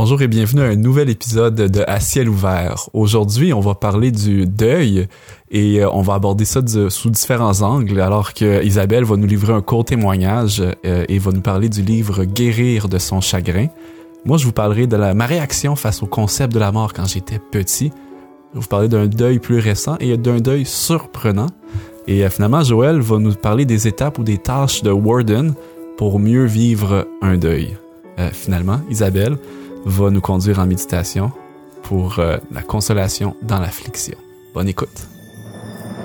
Bonjour et bienvenue à un nouvel épisode de À ciel ouvert. Aujourd'hui, on va parler du deuil et euh, on va aborder ça sous différents angles alors que Isabelle va nous livrer un court témoignage euh, et va nous parler du livre Guérir de son chagrin. Moi, je vous parlerai de ma réaction face au concept de la mort quand j'étais petit. Je vais vous parler d'un deuil plus récent et d'un deuil surprenant. Et euh, finalement, Joël va nous parler des étapes ou des tâches de Warden pour mieux vivre un deuil. finalement, Isabelle, va nous conduire en méditation pour euh, la consolation dans l'affliction. Bonne écoute.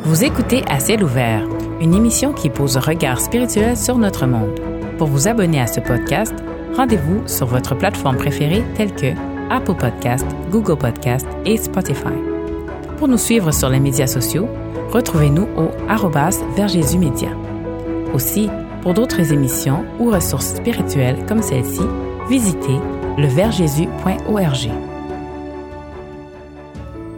Vous écoutez À ciel ouvert, une émission qui pose un regard spirituel sur notre monde. Pour vous abonner à ce podcast, rendez-vous sur votre plateforme préférée telle que Apple Podcast, Google Podcast et Spotify. Pour nous suivre sur les médias sociaux, retrouvez-nous au arrobas Média. Aussi, pour d'autres émissions ou ressources spirituelles comme celle-ci, visitez leverjésus.org.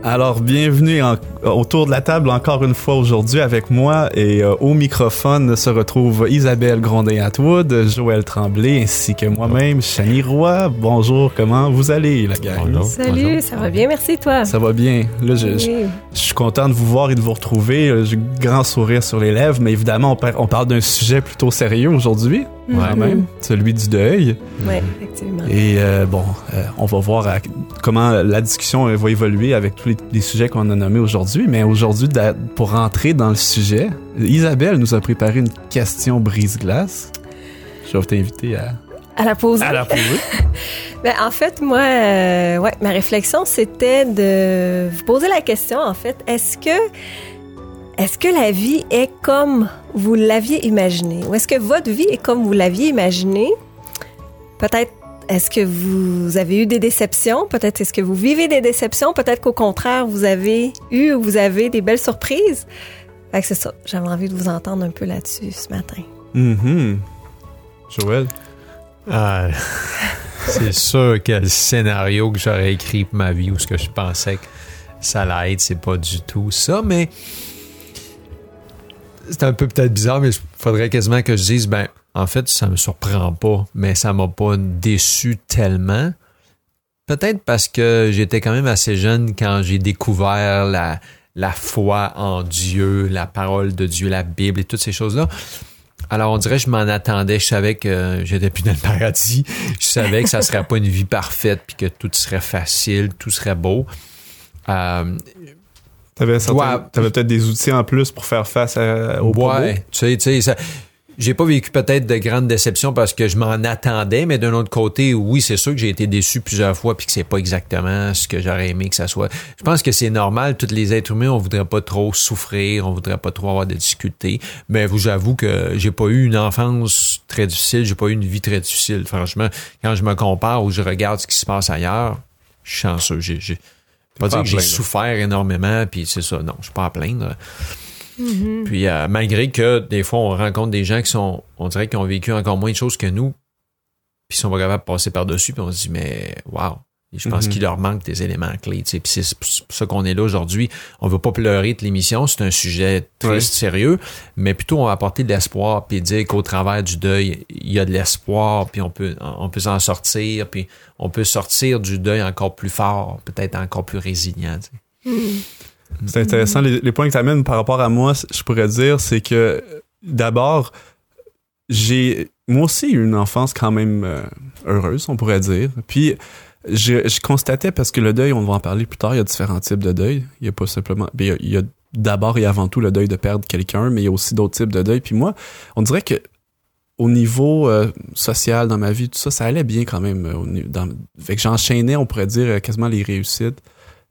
Alors, bienvenue autour de la table encore une fois aujourd'hui avec moi et euh, au microphone se retrouve Isabelle Grondin-Atwood, Joël Tremblay ainsi que moi-même, Chani Roy. Bonjour, comment vous allez la gang? Salut, ça va bien, merci toi. Ça va bien. Là, je, je, suis content de vous voir et de vous retrouver. J'ai grand sourire sur les lèvres, mais évidemment, on, on parle d'un sujet plutôt sérieux aujourd'hui quand même, celui du deuil. Oui, effectivement. Et euh, bon, euh, on va voir comment la discussion va évoluer avec tous les, sujets qu'on a nommés aujourd'hui. Mais aujourd'hui, pour rentrer dans le sujet, Isabelle nous a préparé une question brise-glace. Je vais t'inviter à... À la poser. À la poser. ben, en fait, moi, euh, ouais, ma réflexion, c'était de vous poser la question, en fait, est-ce que est-ce que la vie est comme vous l'aviez imaginé? Ou est-ce que votre vie est comme vous l'aviez imaginé? Peut-être est-ce que vous avez eu des déceptions? Peut-être est-ce que vous vivez des déceptions? Peut-être qu'au contraire, vous avez eu ou vous avez des belles surprises? Fait que c'est ça. J'avais envie de vous entendre un peu là-dessus ce matin. Mm Joël? Ah, c'est sûr que le scénario que j'aurais écrit pour ma vie ou ce que je pensais que ça allait être, c'est pas du tout ça, mais c'est un peu peut-être bizarre, mais il faudrait quasiment que je dise, ben, en fait, ça me surprend pas, mais ça m'a pas déçu tellement. Peut-être parce que j'étais quand même assez jeune quand j'ai découvert la, la foi en Dieu, la parole de Dieu, la Bible et toutes ces choses-là. Alors, on dirait que je m'en attendais. Je savais que j'étais plus dans le paradis. Je savais que ça serait pas une vie parfaite puis que tout serait facile, tout serait beau. Euh, T'avais, avais peut-être des outils en plus pour faire face à, au Ouais, tu sais, tu sais, j'ai pas vécu peut-être de grandes déceptions parce que je m'en attendais, mais d'un autre côté, oui, c'est sûr que j'ai été déçu plusieurs fois puis que c'est pas exactement ce que j'aurais aimé que ça soit. Je pense que c'est normal, tous les êtres humains, on voudrait pas trop souffrir, on voudrait pas trop avoir de difficultés, mais vous j'avoue que j'ai pas eu une enfance très difficile, j'ai pas eu une vie très difficile. Franchement, quand je me compare ou je regarde ce qui se passe ailleurs, je suis chanceux. J'ai, pas, dire que j'ai souffert énormément, puis c'est ça. Non, je suis pas à plaindre. Mm-hmm. Puis euh, malgré que des fois on rencontre des gens qui sont, on dirait qu'ils ont vécu encore moins de choses que nous, puis ils sont pas capables de passer par dessus, puis on se dit mais waouh, je pense mhm. qu'il leur manque des éléments clés. Puis c'est pour ça qu'on est là aujourd'hui. On veut pas pleurer de l'émission, c'est un sujet très sérieux, mais plutôt on va apporter de l'espoir, puis dire qu'au travers du deuil, il y a de l'espoir, puis on peut, on peut s'en sortir, puis on peut sortir du deuil encore plus fort, peut-être encore plus résilient. Mhm. C'est intéressant. Les, points que tu amènes par rapport à moi, je pourrais dire, c'est que d'abord, j'ai moi aussi eu une enfance quand même euh, heureuse, on pourrait dire. Puis je, constatais, parce que le deuil, on va en parler plus tard, il y a différents types de deuil. Il y a pas simplement... Ben, il y a, d'abord et avant tout le deuil de perdre quelqu'un, mais il y a aussi d'autres types de deuil. Puis moi, on dirait que au niveau euh, social dans ma vie, tout ça, ça allait bien quand même. Euh, fait que j'enchaînais, on pourrait dire, quasiment les réussites.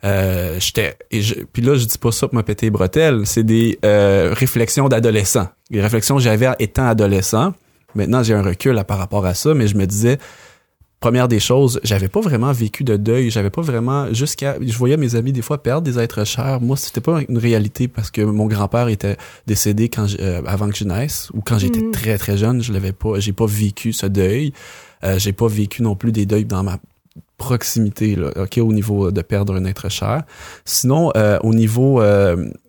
Euh, j'étais et puis là je dis pas ça pour me péter les bretelles c'est des réflexions d'adolescent les réflexions que j'avais étant adolescent maintenant j'ai un recul par rapport à ça mais je me disais première des choses, j'avais pas vraiment vécu de deuil, j'avais pas vraiment jusqu'à je voyais mes amis des fois perdre des êtres chers. Moi, c'était pas une réalité parce que mon grand-père était décédé quand euh, avant que je naisse ou quand j'étais mm. très très jeune, je l'avais pas j'ai pas vécu ce deuil. Euh, j'ai pas vécu non plus des deuils dans ma proximité là, OK au niveau de perdre un être cher. Sinon euh, au niveau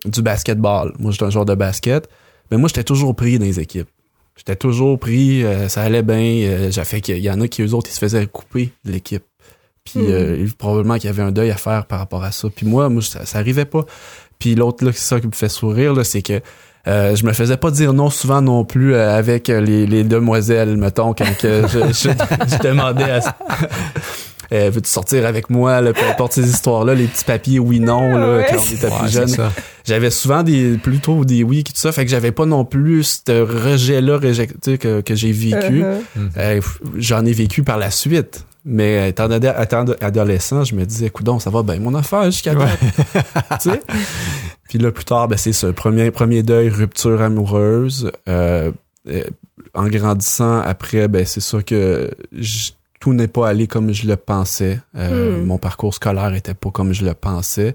du basketball, moi j'étais un joueur de basket, mais moi j'étais toujours pris dans les équipes. J'étais toujours pris, euh, ça allait bien. Euh, j'ai fait qu'il y en a qui, eux autres, ils se faisaient couper de l'équipe Puis Mm. euh, probablement qu'il y avait un deuil à faire par rapport à ça. Puis moi, moi ça, ça arrivait pas. Puis l'autre, là, c'est ça qui me fait sourire, là, c'est que euh, je me faisais pas dire non souvent non plus euh, avec euh, les, les demoiselles, mettons, quand que je, je, je demandais à... Euh, veux-tu sortir avec moi, là, peu importe ces histoires-là, les petits papiers oui-non, là, Ouais. quand on était Ouais, plus jeune. J'avais souvent des, plutôt des oui, tout ça, fait que j'avais pas non plus ce rejet-là rejet- que, que j'ai vécu. Uh-huh. Euh, J'en ai vécu par la suite. Mais étant, ado- étant adolescent, je me disais, coudon, ça va bien mon affaire jusqu'à Ouais. Tu sais? Puis là, plus tard, ben, c'est ça. Premier, premier deuil, rupture amoureuse. Euh, euh, en grandissant, après, ben, c'est sûr que je- tout n'est pas allé comme je le pensais. Euh, Hmm. Mon parcours scolaire était pas comme je le pensais.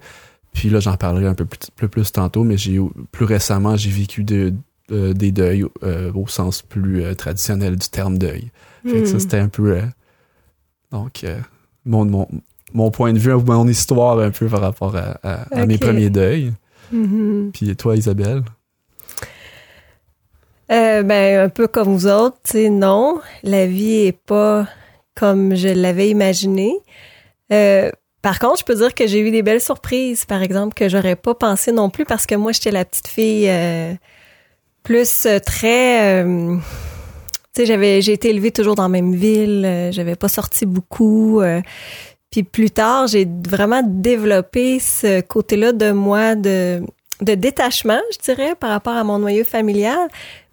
Puis là, j'en parlerai un peu plus, plus, plus tantôt, mais j'ai plus récemment, j'ai vécu de- de- des deuils euh, au sens plus euh, traditionnel du terme deuil. Fait que ça, Hmm. c'était un peu. donc, mon, mon, mon point de vue, mon histoire un peu par rapport à, à- à mes premiers deuils. Mhm. Puis toi, Isabelle? Ben, un peu comme vous autres, tu sais, non, la vie est pas comme je l'avais imaginé. Euh, par contre, je peux dire que j'ai eu des belles surprises, par exemple, que j'aurais pas pensé non plus parce que moi, j'étais la petite fille euh, plus euh, très... euh, tu sais, j'avais, j'ai été élevée toujours dans la même ville, euh, j'avais pas sorti beaucoup. euh, puis plus tard, j'ai vraiment développé ce côté-là de moi de, de détachement, je dirais, par rapport à mon noyau familial.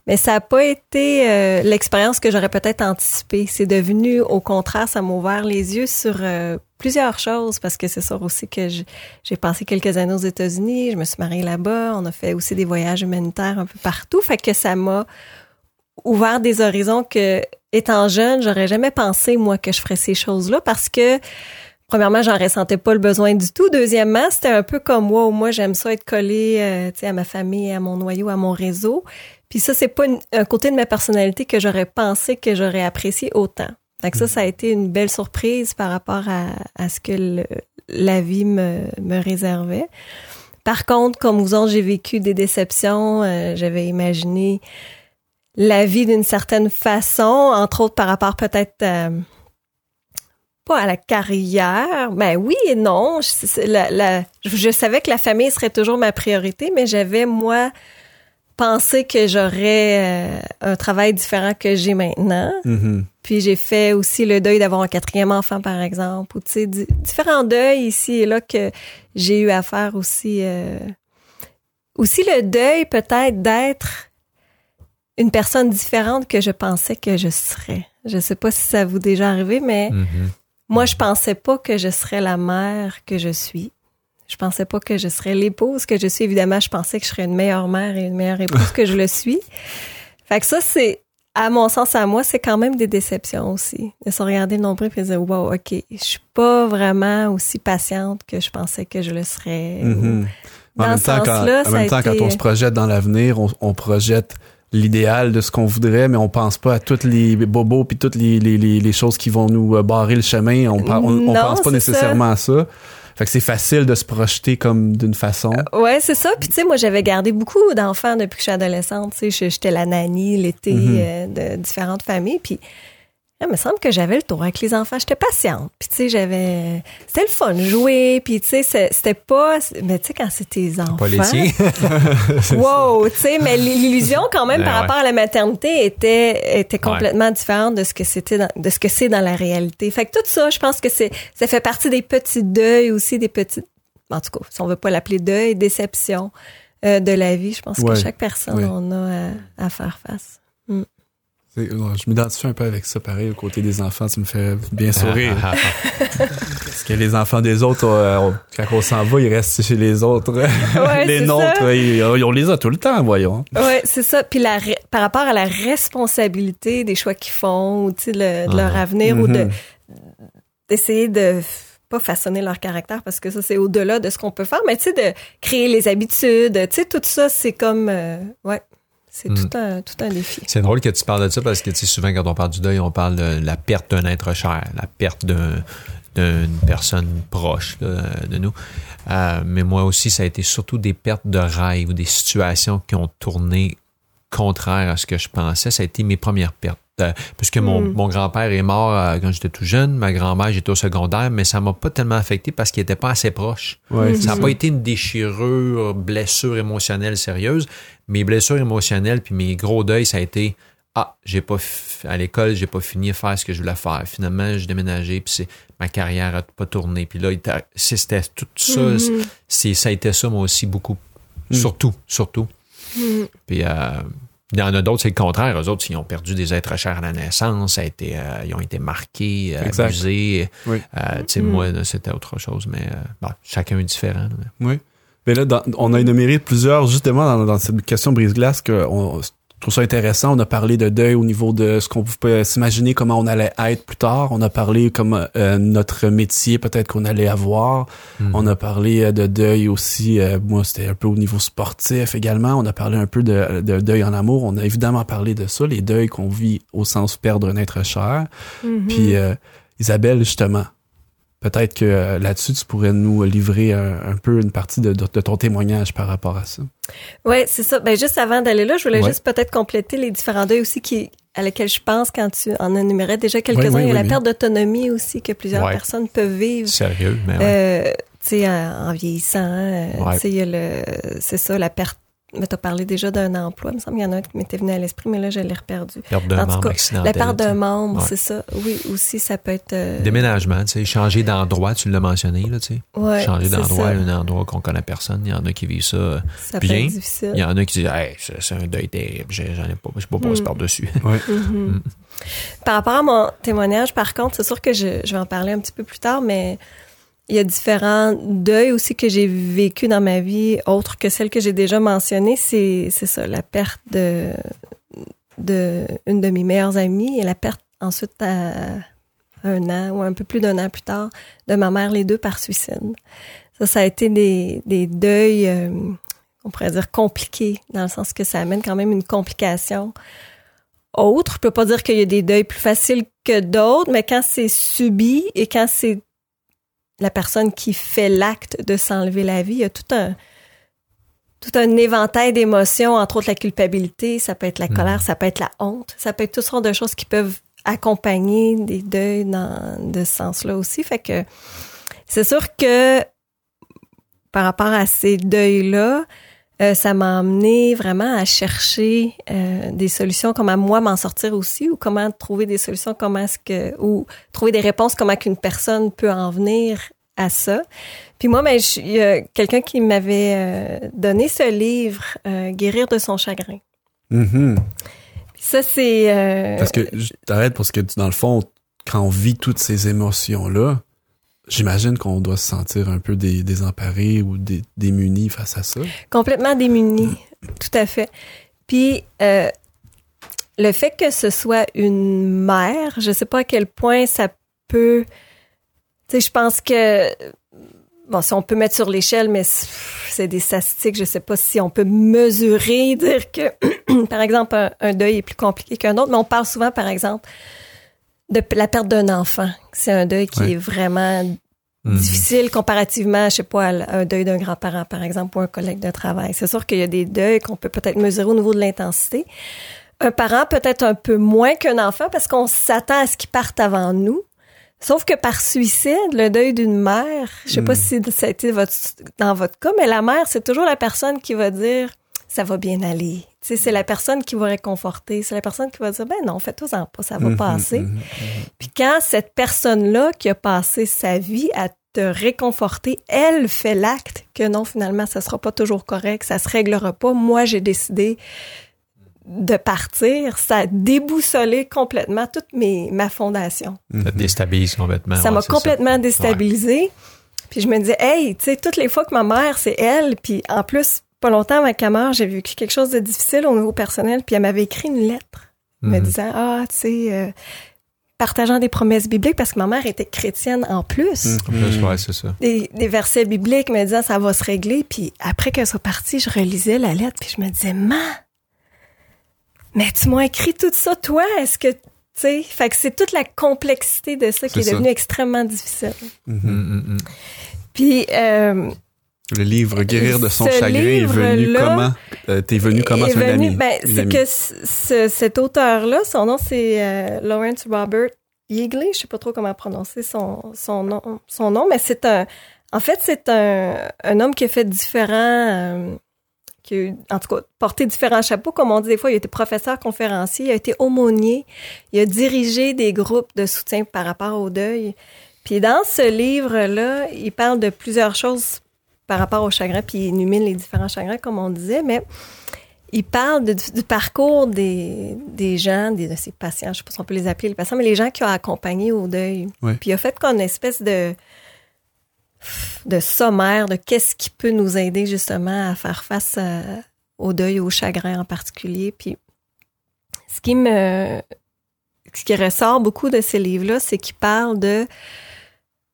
Mais ça n'a pas été euh, l'expérience que j'aurais peut-être anticipée. C'est devenu, au contraire, ça m'a ouvert les yeux sur euh, plusieurs choses parce que c'est sûr aussi que j'ai passé quelques années aux États-Unis, je me suis mariée là-bas, on a fait aussi des voyages humanitaires un peu partout, fait que ça m'a ouvert des horizons que, étant jeune, j'aurais jamais pensé, moi, que je ferais ces choses-là parce que, premièrement, j'en ressentais pas le besoin du tout. Deuxièmement, c'était un peu comme, wow, moi, j'aime ça être collée, euh, à ma famille, à mon noyau, à mon réseau. Puis ça, c'est pas une- un côté de ma personnalité que j'aurais pensé que j'aurais apprécié autant. Donc ça, ça a été une belle surprise par rapport à, à ce que le- la vie me, me réservait. Par contre, comme vous autres, j'ai vécu des déceptions. euh, J'avais imaginé la vie d'une certaine façon, entre autres par rapport peut-être à- pas à la carrière. Ben oui et non. Je, c'est- la- la- je- je savais que la famille serait toujours ma priorité, mais j'avais moi pensé que j'aurais euh, un travail différent que j'ai maintenant. Mhm. Puis j'ai fait aussi le deuil d'avoir un quatrième enfant, par exemple, ou tu sais, di- différents deuils ici et là que j'ai eu à faire aussi. euh, aussi le deuil peut-être d'être une personne différente que je pensais que je serais. Je sais pas si ça vous est déjà arrivé, mais Mhm. moi, je pensais pas que je serais la mère que je suis. Je pensais pas que je serais l'épouse que je suis. Évidemment, je pensais que je serais une meilleure mère et une meilleure épouse que je le suis. Fait que ça, c'est, à mon sens, à moi, c'est quand même des déceptions aussi. De se regarder le nombril et de dire, wow, OK, je suis pas vraiment aussi patiente que je pensais que je le serais. Mhm. En Dans même ce temps, quand, en même on se projette dans l'avenir, on, on projette l'idéal de ce qu'on voudrait, mais on pense pas à tous les bobos puis toutes les, les, les, les choses qui vont nous euh, barrer le chemin. On, on, pense pas nécessairement à ça. Fait que c'est facile de se projeter comme d'une façon. Ouais, c'est ça. Puis tu sais, moi, j'avais gardé beaucoup d'enfants depuis que je suis adolescente. Tu sais, j'étais la nanny l'été Mhm. euh, de différentes familles. Puis il me semble que j'avais le tour avec les enfants. J'étais patiente. Puis tu sais, j'avais... C'était le fun, jouer. Puis tu sais, c'était pas... Mais tu sais, quand c'est tes enfants... Pas laitier. Wow, tu sais, mais l'illusion quand même Ben par ouais. rapport à la maternité était était Ouais. complètement différente de ce que c'était dans- de ce que c'est dans la réalité. Fait que tout ça, je pense que c'est ça fait partie des petits deuils aussi, des petites en tout cas, si on veut pas l'appeler deuil, déception euh, de la vie. Je pense Ouais. que chaque personne on a à, à faire face. Ouais, Je m'identifie un peu avec ça, pareil, au côté des enfants, tu me fais bien sourire. Ah, ah, ah. Parce que les enfants des autres, euh, on- quand on s'en va, ils restent chez les autres. Ouais, les nôtres, ils- on les a tout le temps, voyons. Ouais, c'est ça. Puis la par rapport à la responsabilité des choix qu'ils font, ou tu sais, le- de leur Ah. avenir ou de Mhm. d'essayer de f- pas façonner leur caractère parce que ça c'est au-delà de ce qu'on peut faire, mais tu sais de créer les habitudes, tu sais tout ça c'est comme euh, ouais, c'est Mm. tout un tout un défi. C'est drôle que tu parles de ça parce que tu sais, souvent quand on parle du deuil, on parle de la perte d'un être cher, la perte d'un- d'une personne proche là, de nous. Euh, mais moi aussi, ça a été surtout des pertes de rêve ou des situations qui ont tourné contraire à ce que je pensais. Ça a été mes premières pertes. euh, puisque mon, Mm. mon grand-père est mort euh, quand j'étais tout jeune, ma grand-mère, j'étais au secondaire, mais ça m'a pas tellement affecté parce qu'il était pas assez proche. Ouais, Ça n'a pas été une déchirure, blessure émotionnelle sérieuse. Mes blessures émotionnelles puis mes gros deuils, ça a été ah, j'ai pas f- à l'école, j'ai pas fini de faire ce que je voulais faire. Finalement, j'ai déménagé puis c'est ma carrière a pas tourné. Puis là, c'était tout ça, Mhm. c'est ça a été ça moi aussi beaucoup. Mm. Surtout, surtout. Mhm. Puis euh, il y en a d'autres, c'est le contraire. Eux autres, ils ont perdu des êtres chers à la naissance, ça a été, euh, ils ont été marqués, euh, Exact. abusés. Oui. Euh, tu sais, Mm. moi, c'était autre chose, mais euh, bon, chacun est différent. Oui. Mais là, dans- on a énuméré plusieurs, justement, dans, dans cette question brise-glace, que on, je trouve ça intéressant. On a parlé de deuil au niveau de ce qu'on peut s'imaginer comment on allait être plus tard. On a parlé comme euh, notre métier, peut-être qu'on allait avoir. Mm. On a parlé euh, de deuil aussi. euh, moi, c'était un peu au niveau sportif également. On a parlé un peu de, de deuil en amour. On a évidemment parlé de ça, les deuils qu'on vit au sens perdre un être cher. Mhm. Puis euh, Isabelle, justement, peut-être que euh, là-dessus, tu pourrais nous livrer un, un peu une partie de, de- de ton témoignage par rapport à ça. Oui, c'est ça. Ben, juste avant d'aller là, je voulais Ouais. juste peut-être compléter les différents deuils aussi qui, à lesquels je pense quand tu en énumérais déjà quelques-uns. Oui, oui, Il y a oui, la perte d'autonomie aussi que plusieurs Ouais. personnes peuvent vivre. Sérieux, mais ouais. Euh, tu sais, en, en vieillissant, euh, Ouais. tu sais, il y a le, c'est ça, la perte. Mais t'as parlé déjà d'un emploi. Il me semble qu'il y en a un qui m'était venu à l'esprit, mais là, je l'ai reperdu. perte d'un en tout membre cas. La perte tu d'un membre, Ouais. c'est ça. Oui, aussi, ça peut être. euh, Déménagement, tu sais, changer d'endroit, tu l'as mentionné, là, tu sais. ouais, changer d'endroit à un endroit qu'on connaît personne. Il y en a qui vivent ça. euh, Ça peut bien. être difficile. Il y en a qui disent, hey, c'est un deuil terrible, j'en ai pas, je peux pas passer Mm. par-dessus. Mhm. Par rapport à mon témoignage, par contre, c'est sûr que je, je vais en parler un petit peu plus tard, mais il y a différents deuils aussi que j'ai vécu dans ma vie, autres que celles que j'ai déjà mentionnées. C'est, c'est ça, la perte de, de une de mes meilleures amies et la perte ensuite à un an ou un peu plus d'un an plus tard de ma mère, les deux par suicide. Ça, ça a été des, des deuils, euh, on pourrait dire compliqués, dans le sens que ça amène quand même une complication autre. Je peux pas dire qu'il y a des deuils plus faciles que d'autres, mais quand c'est subi et quand c'est la personne qui fait l'acte de s'enlever la vie, il y a tout un tout un éventail d'émotions, entre autres la culpabilité, ça peut être la Mhm. colère, ça peut être la honte, ça peut être toutes sortes de choses qui peuvent accompagner des deuils dans de ce sens-là aussi. Fait que c'est sûr que par rapport à ces deuils-là, euh, ça m'a amené vraiment à chercher euh, des solutions, comment moi m'en sortir aussi, ou comment trouver des solutions, comment est-ce que, ou trouver des réponses, comment qu'une personne peut en venir à ça. Puis moi, ben, il y a quelqu'un qui m'avait euh, donné ce livre, euh, Guérir de son chagrin. Mhm. Puis ça, c'est... euh, Parce que, je t'arrête parce que dans le fond, quand on vit toutes ces émotions-là, j'imagine qu'on doit se sentir un peu dé- désemparé ou dé- démuni face à ça. Complètement démunie, tout à fait. Puis euh, le fait que ce soit une mère, je sais pas à quel point ça peut. Tu sais, je pense que bon, si on peut mettre sur l'échelle, mais c'est c'est des statistiques, je sais pas si on peut mesurer, dire que par exemple un, un deuil est plus compliqué qu'un autre, mais on parle souvent, par exemple, de la perte d'un enfant. C'est un deuil qui Ouais. est vraiment Mhm. difficile comparativement, je sais pas, à un deuil d'un grand-parent, par exemple, ou un collègue de travail. C'est sûr qu'il y a des deuils qu'on peut peut-être mesurer au niveau de l'intensité. Un parent peut-être un peu moins qu'un enfant parce qu'on s'attend à ce qu'il parte avant nous. Sauf que par suicide, le deuil d'une mère, je sais pas si ça a été votre, dans votre cas, mais la mère, c'est toujours la personne qui va dire ça va bien aller. Tu sais, c'est la personne qui va réconforter, c'est la personne qui va dire ben non, fais-toi-en pas, ça va Mhm, passer. mhm. Puis quand cette personne-là qui a passé sa vie à te réconforter, elle fait l'acte que non, finalement, ça sera pas toujours correct, ça se réglera pas. Moi, j'ai décidé de partir. Ça a déboussolé complètement toute mes, ma fondation. Ça te déstabilise complètement. ça ouais, m'a complètement déstabilisée. Puis je me disais, hey, tu sais, toutes les fois que ma mère, c'est elle, puis en plus, pas longtemps avec ma mère, j'ai vécu quelque chose de difficile au niveau personnel, puis elle m'avait écrit une lettre me Mhm. disant ah tu sais euh, partageant des promesses bibliques parce que ma mère était chrétienne en plus Mhm. En plus, ouais, c'est ça. des, des versets bibliques me disant ça va se régler puis après qu'elle soit partie je relisais la lettre puis je me disais man mais tu m'as écrit tout ça toi est-ce que tu sais fait que c'est toute la complexité de ça qui est ça. devenue extrêmement difficile mhm. puis euh, Le livre Guérir de son Ce chagrin est venu comment? Euh, T'es venu comment? C'est ben, c'est amie. que ce- cet auteur-là, son nom c'est euh, Lawrence Robert Yeagley, je sais pas trop comment prononcer son, son nom, son nom, mais c'est un, en fait c'est un, un homme qui a fait différents, euh, qui a eu, en tout cas porté différents chapeaux, comme on dit des fois, il a été professeur conférencier, il a été aumônier, il a dirigé des groupes de soutien par rapport au deuil. Puis dans ce livre-là, il parle de plusieurs choses par rapport au chagrin, puis il énumère les différents chagrins, comme on disait, mais il parle de- du, du parcours des, des gens, des, de ses patients, je sais pas si on peut les appeler les patients, mais les gens qui ont accompagné au deuil. Ouais. Puis il a fait comme une espèce de de sommaire de qu'est-ce qui peut nous aider justement à faire face à- au deuil, au chagrin en particulier. Puis ce qui me ce qui ressort beaucoup de ces livres-là, c'est qu'il parle de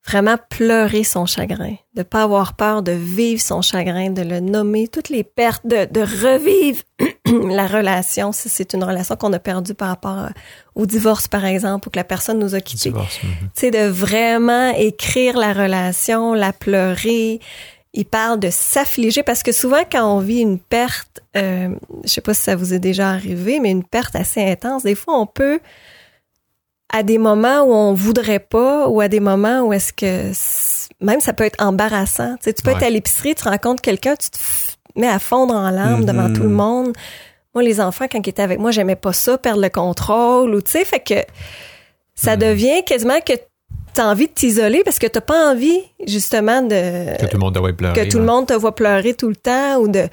vraiment pleurer son chagrin, de pas avoir peur de vivre son chagrin, de le nommer, toutes les pertes, de, de revivre la relation, si c'est une relation qu'on a perdue par rapport à- au divorce, par exemple, ou que la personne nous a quittés. Divorce. mhm. Tu sais, de vraiment écrire la relation, la pleurer. Il parle de s'affliger parce que souvent quand on vit une perte, euh, je sais pas si ça vous est déjà arrivé, mais une perte assez intense, des fois on peut à des moments où on voudrait pas ou à des moments où est-ce que même ça peut être embarrassant. Tu sais, tu peux Ouais. être à l'épicerie, tu rencontres quelqu'un, tu te mets à fondre en larmes Mhm. devant tout le monde. Moi, les enfants, quand ils étaient avec moi, j'aimais pas ça, perdre le contrôle ou tu sais, fait que ça Mhm. devient quasiment que tu as envie de t'isoler parce que t'as pas envie justement de Que tout le monde doit pleurer. que tout le monde te voit pleurer tout le temps ou de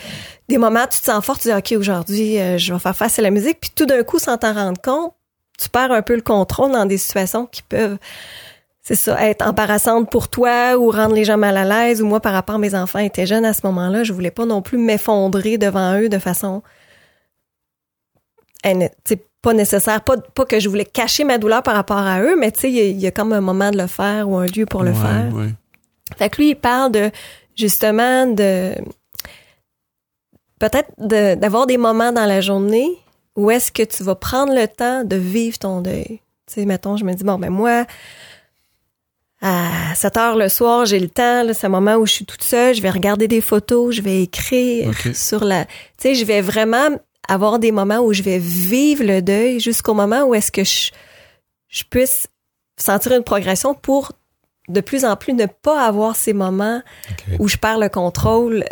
des moments où tu te sens fort, tu dis OK, aujourd'hui, euh, je vais faire face à la musique, puis tout d'un coup sans t'en rendre compte, tu perds un peu le contrôle dans des situations qui peuvent c'est ça, être embarrassantes pour toi ou rendre les gens mal à l'aise. Ou moi, par rapport à mes enfants étaient jeunes à ce moment-là, je voulais pas non plus m'effondrer devant eux de façon sais, pas nécessaire. Pas, pas que je voulais cacher ma douleur par rapport à eux, mais tu sais, il y, a- il y a comme un moment de le faire ou un lieu pour le Ouais, faire. ouais. Fait que lui, il parle de justement de peut-être de- d'avoir des moments dans la journée où est-ce que tu vas prendre le temps de vivre ton deuil? Tu sais, mettons, je me dis, bon, ben moi, à 7 heures le soir, j'ai le temps, là, c'est un moment où je suis toute seule, je vais regarder des photos, je vais écrire sur la... Tu sais, je vais vraiment avoir des moments où je vais vivre le deuil jusqu'au moment où est-ce que je, je puisse sentir une progression pour de plus en plus ne pas avoir ces moments où je perds le contrôle,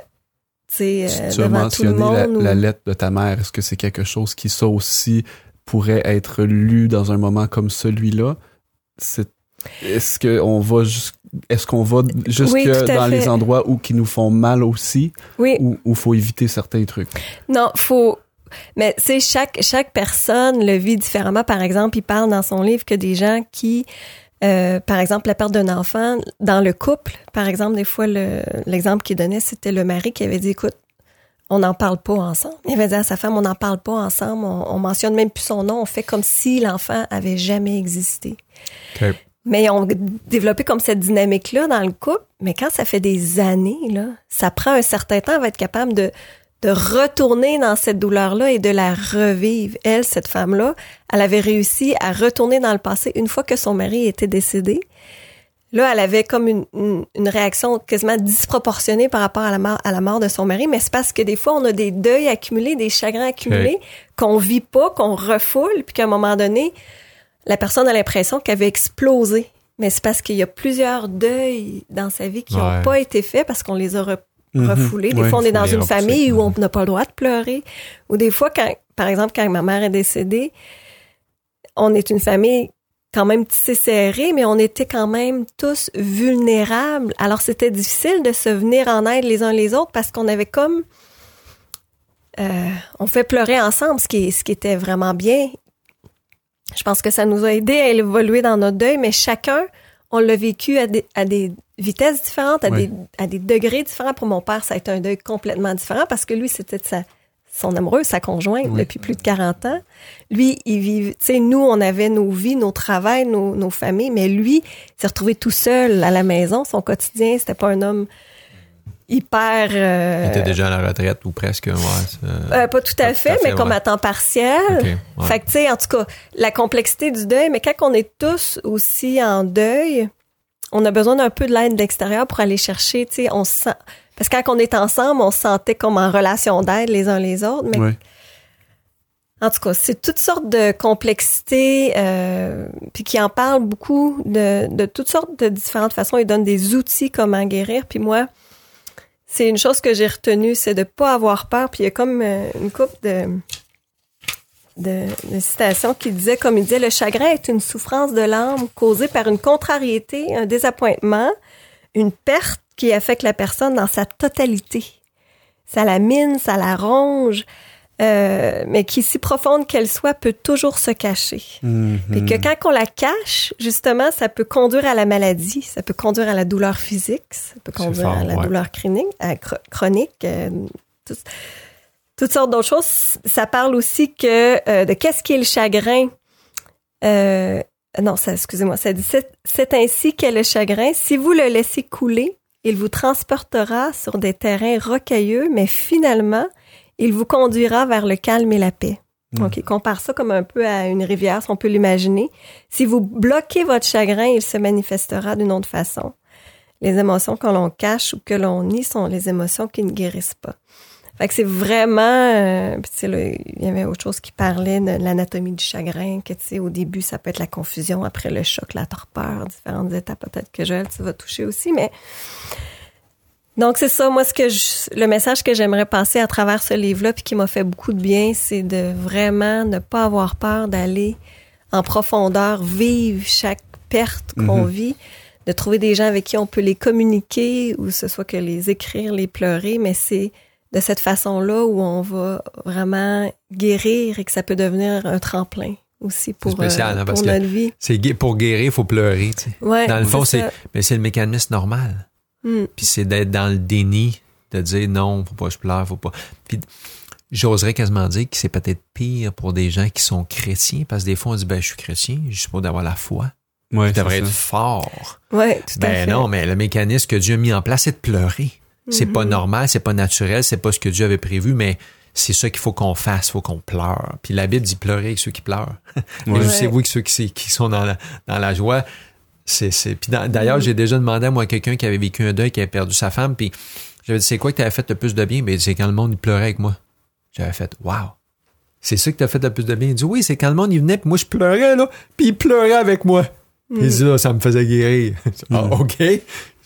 tu sais, Tu- euh, tu as devant tout le mentionné la, monde. ou- la lettre de ta mère. Est-ce que c'est quelque chose qui, ça aussi, pourrait être lu dans un moment comme celui-là? C'est- Est-ce qu'on va jus- est-ce qu'on va jusque Oui, dans les endroits où qui nous font mal aussi? Oui, ou où faut éviter certains trucs? non, faut. Mais c'est chaque chaque personne le vit différemment. Par exemple, il parle dans son livre que des gens qui, euh, par exemple, la perte d'un enfant dans le couple, par exemple, des fois le- l'exemple qu'il donnait, c'était le mari qui avait dit, écoute, on n'en parle pas ensemble. Il avait dit à sa femme, on n'en parle pas ensemble, on, on mentionne même plus son nom, on fait comme si l'enfant avait jamais existé. Mais ont développé comme cette dynamique-là dans le couple. Mais quand ça fait des années, là, ça prend un certain temps à être capable de, de retourner dans cette douleur-là et de la revivre. Elle, cette femme-là, elle avait réussi à retourner dans le passé une fois que son mari était décédé. Là, elle avait comme une, une, une réaction quasiment disproportionnée par rapport à la, mort, à la mort de son mari, mais c'est parce que des fois, on a des deuils accumulés, des chagrins accumulés qu'on vit pas, qu'on refoule, puis qu'à un moment donné, la personne a l'impression qu'elle avait explosé. Mais c'est parce qu'il y a plusieurs deuils dans sa vie qui n'ont Ouais. pas été faits parce qu'on les a re- Mhm. refoulés. Des Ouais, fois, on est dans une repousser. famille où on n'a pas le droit de pleurer. Ou des fois, quand, par exemple, quand ma mère est décédée, on est une famille quand même tissée serrée, mais on était quand même tous vulnérables. Alors, c'était difficile de se venir en aide les uns les autres parce qu'on avait comme... euh, on fait pleurer ensemble, ce qui, ce qui était vraiment bien. Je pense que ça nous a aidé à évoluer dans notre deuil, mais chacun, on l'a vécu à des, à des vitesses différentes, à, des, à des degrés différents. Pour mon père, ça a été un deuil complètement différent parce que lui, c'était sa, son amoureuse, sa conjointe, Oui. depuis plus de 40 ans. Lui, il vit, tu sais, nous, on avait nos vies, nos travails, nos, nos familles, mais lui, il s'est retrouvé tout seul à la maison. Son quotidien, c'était pas un homme hyper... euh, Il était déjà à la retraite ou presque. Ouais, euh, pas tout à Pas tout fait, à fait, mais comme à temps partiel. Ouais. Fait que, tu sais, en tout cas, la complexité du deuil, mais quand on est tous aussi en deuil, on a besoin d'un peu de l'aide de l'extérieur pour aller chercher, tu sais, on se sent, parce que quand on est ensemble, on se sentait comme en relation d'aide les uns les autres, mais Ouais. en tout cas, c'est toutes sortes de complexités, euh, puis qui en parle beaucoup de, de toutes sortes de différentes façons. Il donne des outils comment guérir. Puis moi, c'est une chose que j'ai retenue, c'est de pas avoir peur. Puis il y a comme euh, une coupe de, de, de citations qui disait, comme il disait, le chagrin est une souffrance de l'âme causée par une contrariété, un désappointement, une perte qui affecte la personne dans sa totalité. Ça la mine, ça la ronge, euh, mais qui, si profonde qu'elle soit, peut toujours se cacher. Mhm. Puis que quand on la cache, justement, ça peut conduire à la maladie, ça peut conduire à la douleur physique, ça peut conduire fort, à la ouais. douleur chronique, à chronique euh, tout- toutes sortes d'autres choses. Ça parle aussi que euh, de qu'est-ce qui est le chagrin. Euh, non, ça, excusez-moi, ça dit c'est, c'est ainsi qu'est le chagrin. Si vous le laissez couler, il vous transportera sur des terrains rocailleux, mais finalement, il vous conduira vers le calme et la paix. Donc, il compare ça comme un peu à une rivière, si on peut l'imaginer. Si vous bloquez votre chagrin, il se manifestera d'une autre façon. Les émotions que l'on cache ou que l'on nie sont les émotions qui ne guérissent pas. Fait que c'est vraiment, euh, il y avait autre chose qui parlait de l'anatomie du chagrin, que tu sais, au début, ça peut être la confusion, après le choc, la torpeur, différentes étapes, peut-être que Joël, tu vas toucher aussi, mais donc c'est ça, moi, ce que je- le message que j'aimerais passer à travers ce livre-là, puis qui m'a fait beaucoup de bien, c'est de vraiment ne pas avoir peur d'aller en profondeur, vivre chaque perte qu'on Mhm. vit, de trouver des gens avec qui on peut les communiquer, ou ce soit que les écrire, les pleurer, mais c'est de cette façon-là où on va vraiment guérir et que ça peut devenir un tremplin aussi pour, spécial, euh, hein, parce pour que- notre vie. C'est pour guérir, il faut pleurer. tu sais. Ouais, Dans le fond, c'est mais c'est le mécanisme normal. Hmm. Puis c'est d'être dans le déni, de dire non, faut pas que je pleure, faut pas. Puis j'oserais quasiment dire que c'est peut-être pire pour des gens qui sont chrétiens, parce que des fois on dit ben je suis chrétien, je suis pas d'avoir la foi. Ouais, Je devrais être fort. Ouais, tout à Ben fait. non, mais le mécanisme que Dieu a mis en place, c'est de pleurer. C'est pas Mhm. normal, c'est pas naturel, c'est pas ce que Dieu avait prévu, mais c'est ça qu'il faut qu'on fasse, faut qu'on pleure. Puis la Bible dit pleurer avec ceux qui pleurent. Ouais. Mais je sais vous que ceux qui, qui sont dans la, dans la joie, c'est c'est. Puis d'ailleurs, Mhm. j'ai déjà demandé à moi quelqu'un qui avait vécu un deuil, qui avait perdu sa femme, puis j'avais dit c'est quoi que t'avais fait le plus de bien? Ben c'est quand le monde il pleurait avec moi. J'avais fait waouh. C'est ça que t'as fait le plus de bien? Il dit oui, c'est quand le monde il venait, puis moi je pleurais là, puis il pleurait avec moi. Mm. Il dit là, ça me faisait guérir. ah, Mm. ok.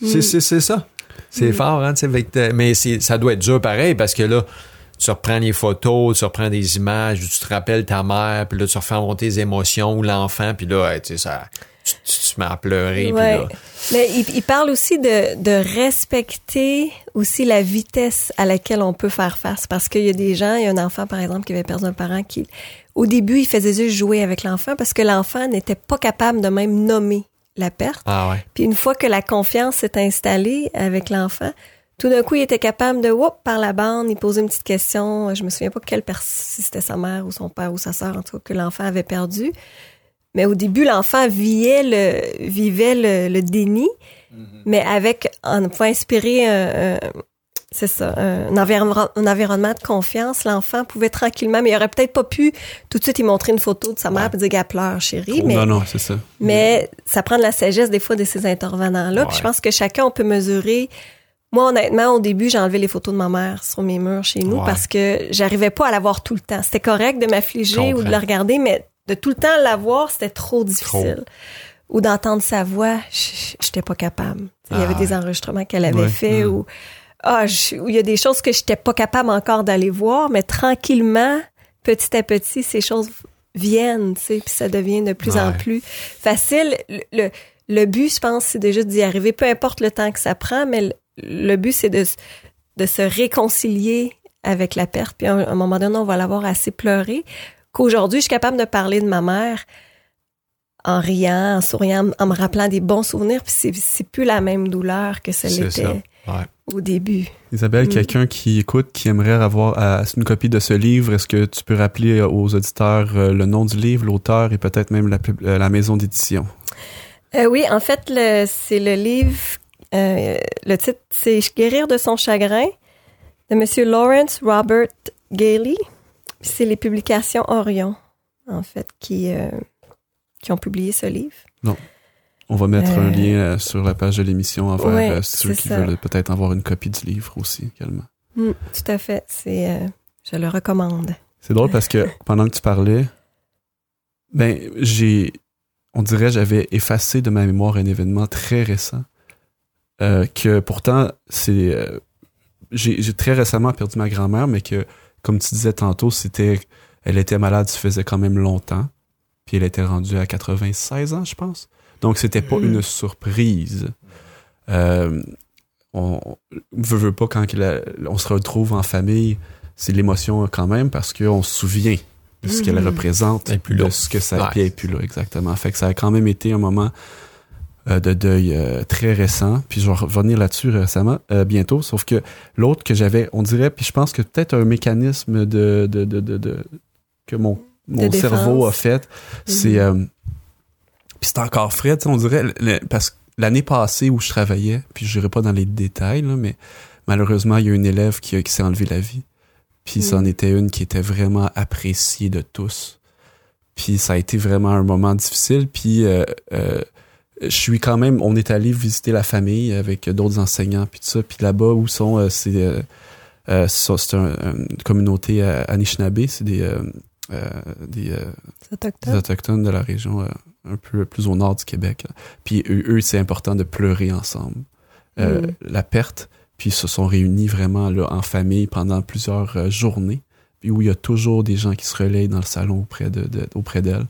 C'est c'est c'est ça. C'est Mm. fort, hein, avec mais c'est, ça doit être dur pareil parce que là, tu reprends les photos, tu reprends des images, tu te rappelles ta mère, puis là, tu refais monter tes émotions ou l'enfant, puis là, hey, tu sais, ça, tu, tu te mets à pleurer, puis Ouais. là, Mais il, il parle aussi de, de respecter aussi la vitesse à laquelle on peut faire face. Parce qu'il y a des gens, il y a un enfant, par exemple, qui avait perdu un parent qui, au début, il faisait juste jouer avec l'enfant parce que l'enfant n'était pas capable de même nommer la perte. ah ouais. Puis une fois que la confiance s'est installée avec l'enfant, tout d'un coup, il était capable de, whoop, par la bande, il posait une petite question. Je me souviens pas quelle personne, si c'était sa mère ou son père ou sa sœur, en tout cas, que l'enfant avait perdu. Mais au début, l'enfant vivait le, vivait le, le déni, mais avec, en pouvant inspirer un, un- c'est ça, un, environnement, un environnement de confiance, l'enfant pouvait tranquillement, mais il aurait peut-être pas pu tout de suite y montrer une photo de sa mère Ouais. et dire qu'elle pleure, chérie, mais Non, non, c'est ça. mais ça prend de la sagesse des fois de ces intervenants-là. Puis je pense que chacun, on peut mesurer. Moi, honnêtement, au début, j'ai enlevé les photos de ma mère sur mes murs chez nous Ouais. parce que j'arrivais pas à la voir tout le temps. C'était correct de m'affliger ou de la regarder, mais de tout le temps la voir, c'était trop difficile. Ou d'entendre sa voix, j'étais pas capable. Il y avait Ah des enregistrements qu'elle avait Ouais. fait Mm. ou ah, où il y a des choses que j'étais pas capable encore d'aller voir, mais tranquillement, petit à petit, ces choses viennent, tu sais, puis ça devient de plus en plus facile. Le, le, le but, je pense, c'est déjà d'y arriver, peu importe le temps que ça prend, mais le, le but, c'est de, de se réconcilier avec la perte. Puis à un, à un moment donné, on va l'avoir assez pleuré qu'aujourd'hui, je suis capable de parler de ma mère en riant, en souriant, en me rappelant des bons souvenirs, puis c'est, plus la même douleur que l'était. Ouais. au début. Isabelle, Mm. quelqu'un qui écoute, qui aimerait avoir euh, une copie de ce livre, est-ce que tu peux rappeler aux auditeurs euh, le nom du livre, l'auteur et peut-être même la, euh, la maison d'édition? Euh, oui, en fait, c'est le livre, euh, le titre, c'est Guérir de son chagrin de Monsieur Lawrence Robert Gailey. C'est les publications Orion, en fait, qui, euh, qui ont publié ce livre. Non. On va mettre un Euh, lien euh, sur la page de l'émission envers ouais, ceux qui ça. veulent peut-être avoir une copie du livre aussi également. Hmm, tout à fait. C'est, je le recommande. C'est drôle parce que pendant que tu parlais, ben j'ai, on dirait j'avais effacé de ma mémoire un événement très récent euh, que pourtant c'est, euh, j'ai j'ai très récemment perdu ma grand-mère, mais que comme tu disais tantôt, c'était, elle était malade, ça faisait quand même longtemps, puis elle était rendue à 96 ans, je pense. Donc c'était pas Mhm. une surprise. Euh, on veut, veut pas quand on se retrouve en famille, c'est l'émotion quand même parce qu'on se souvient de ce qu'elle Mhm. représente, est plus de là. ce que ça Ouais. puis est plus là exactement. Fait que ça a quand même été un moment euh, de deuil euh, très récent. Puis je vais revenir là-dessus récemment, euh, bientôt. Sauf que l'autre que j'avais, on dirait, puis je pense que peut-être un mécanisme de, de, de, de, de- que mon, mon cerveau a fait, c'est euh, puis c'est encore frais, tu sais, on dirait, le- parce que l'année passée où je travaillais, puis je n'irai pas dans les détails, là, mais malheureusement, il y a une élève qui, qui s'est enlevé la vie. Puis Mm. c'en était une qui était vraiment appréciée de tous. Puis ça a été vraiment un moment difficile. Puis euh, euh, je suis quand même, on est allé visiter la famille avec d'autres enseignants, puis tout ça. Puis là-bas où sont, euh, c'est euh, euh, c'est un- une communauté euh, Anishinaabe, c'est des, des, euh, C'est des autochtone. autochtones de la région un peu plus au nord du Québec. là. Puis eux, eux, c'est important de pleurer ensemble. Euh, Mm. La perte, puis ils se sont réunis vraiment là, en famille pendant plusieurs journées, puis où il y a toujours des gens qui se relayent dans le salon auprès de, de- auprès d'elle.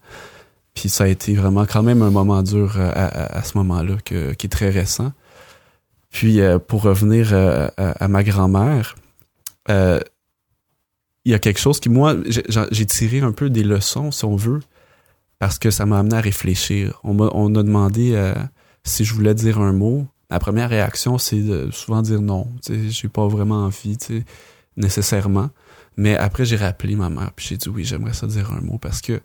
Puis ça a été vraiment quand même un moment dur euh, à, à- à ce moment-là, qui est très récent. Puis euh, pour revenir euh, à, à ma grand-mère, euh, il y a quelque chose qui, moi, j'ai tiré un peu des leçons, si on veut, parce que ça m'a amené à réfléchir. On m'a on a demandé euh, si je voulais dire un mot. La première réaction, c'est de souvent dire non. J'ai pas vraiment envie, nécessairement. Mais après, j'ai rappelé ma mère, puis j'ai dit oui, j'aimerais ça dire un mot parce que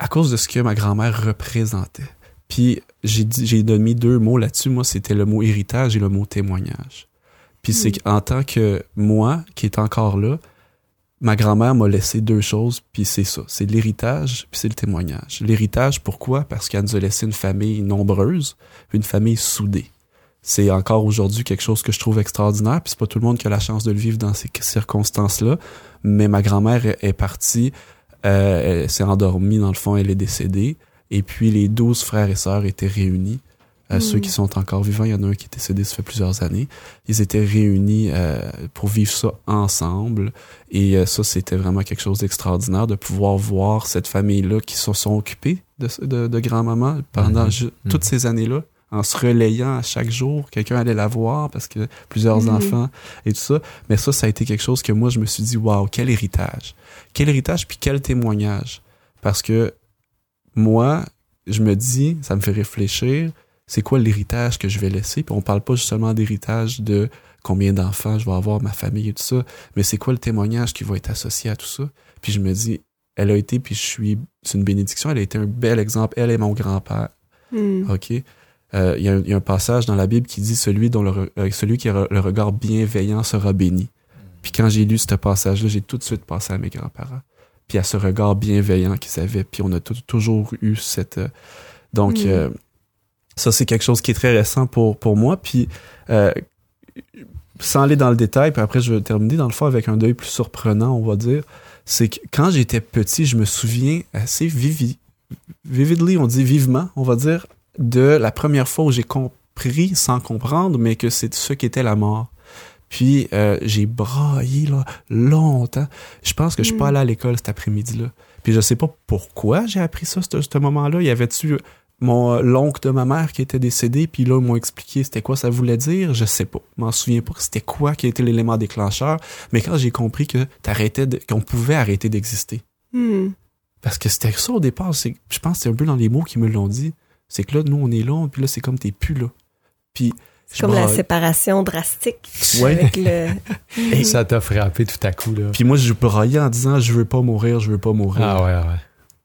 à cause de ce que ma grand-mère représentait. Puis j'ai dit, j'ai donné deux mots là-dessus. Moi, c'était le mot héritage et le mot témoignage. Puis c'est qu'en tant que moi, qui est encore là, ma grand-mère m'a laissé deux choses, puis c'est ça. C'est l'héritage, puis c'est le témoignage. L'héritage, pourquoi? Parce qu'elle nous a laissé une famille nombreuse, une famille soudée. C'est encore aujourd'hui quelque chose que je trouve extraordinaire, puis c'est pas tout le monde qui a la chance de le vivre dans ces circonstances-là, mais ma grand-mère est partie, euh, elle s'est endormie, dans le fond, elle est décédée, et puis les douze frères et sœurs étaient réunis. Euh, Mm. Ceux qui sont encore vivants, il y en a un qui est décédé, ça fait plusieurs années. Ils étaient réunis euh, pour vivre ça ensemble. Et euh, ça, c'était vraiment quelque chose d'extraordinaire de pouvoir voir cette famille-là qui se sont occupés de, de, de grand-maman pendant Mhm. Mhm. toutes ces années-là, en se relayant à chaque jour. Quelqu'un allait la voir parce que plusieurs Mhm. enfants et tout ça. Mais ça, ça a été quelque chose que moi, je me suis dit, waouh, quel héritage. Quel héritage, puis quel témoignage. Parce que moi, je me dis, ça me fait réfléchir, c'est quoi l'héritage que je vais laisser? Puis on parle pas justement d'héritage de combien d'enfants je vais avoir, ma famille et tout ça, mais c'est quoi le témoignage qui va être associé à tout ça? Puis je me dis, elle a été, puis je suis, c'est une bénédiction, elle a été un bel exemple, elle et mon grand-père, Hmm. OK? Euh, Il y, a un- il y a un passage dans la Bible qui dit celui dont le, euh, celui qui a le regard bienveillant sera béni. Puis quand j'ai lu ce passage-là, j'ai tout de suite pensé à mes grands-parents. Puis à ce regard bienveillant qu'ils avaient. Puis on a tou- toujours eu cette... euh, donc, Mm. ça, c'est quelque chose qui est très récent pour, pour moi. Puis, sans aller dans le détail, puis après, je vais terminer dans le fond avec un deuil plus surprenant, on va dire. C'est que quand j'étais petit, je me souviens assez vivi, vividly, on dit vivement, on va dire, de la première fois où j'ai compris, sans comprendre, mais que c'est ce qu'était la mort. Puis euh, j'ai braillé là, longtemps. Je pense que je suis pas Mm. allé à l'école cet après-midi-là. Puis je sais pas pourquoi j'ai appris ça, ce, ce moment-là. Il y avait-tu mon euh, l'oncle de ma mère qui était décédé, puis là, ils m'ont expliqué c'était quoi ça voulait dire? Je sais pas. Je m'en souviens pas que c'était quoi qui était l'élément déclencheur. Mais quand j'ai compris que t'arrêtais qu'on pouvait arrêter d'exister. Hmm. Parce que c'était ça au départ. Je pense que c'est un peu dans les mots qui me l'ont dit. C'est que là, nous, on est là, puis là, c'est comme t'es plus là. Puis, C'est comme la séparation drastique Ouais. avec le. Et ça t'a frappé tout à coup, là. Puis moi, je braillais en disant je veux pas mourir, je veux pas mourir. Ah ouais, ouais.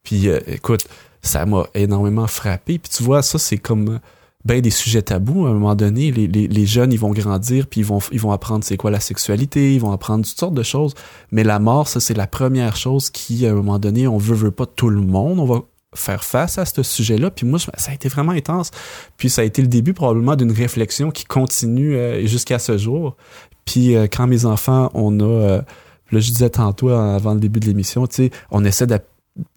Puis euh, écoute, ça m'a énormément frappé. Puis tu vois, ça, c'est comme ben des sujets tabous. À un moment donné, les, les, les jeunes, ils vont grandir, puis ils vont, ils vont apprendre c'est quoi la sexualité, ils vont apprendre toutes sortes de choses. Mais la mort, ça, c'est la première chose qui, à un moment donné, on veut, veut pas tout le monde. On va faire face à ce sujet-là. Puis moi, ça a été vraiment intense. Puis ça a été le début probablement d'une réflexion qui continue euh, jusqu'à ce jour. Puis euh, quand mes enfants, on a, euh, là je disais tantôt avant le début de l'émission, tu sais, on essaie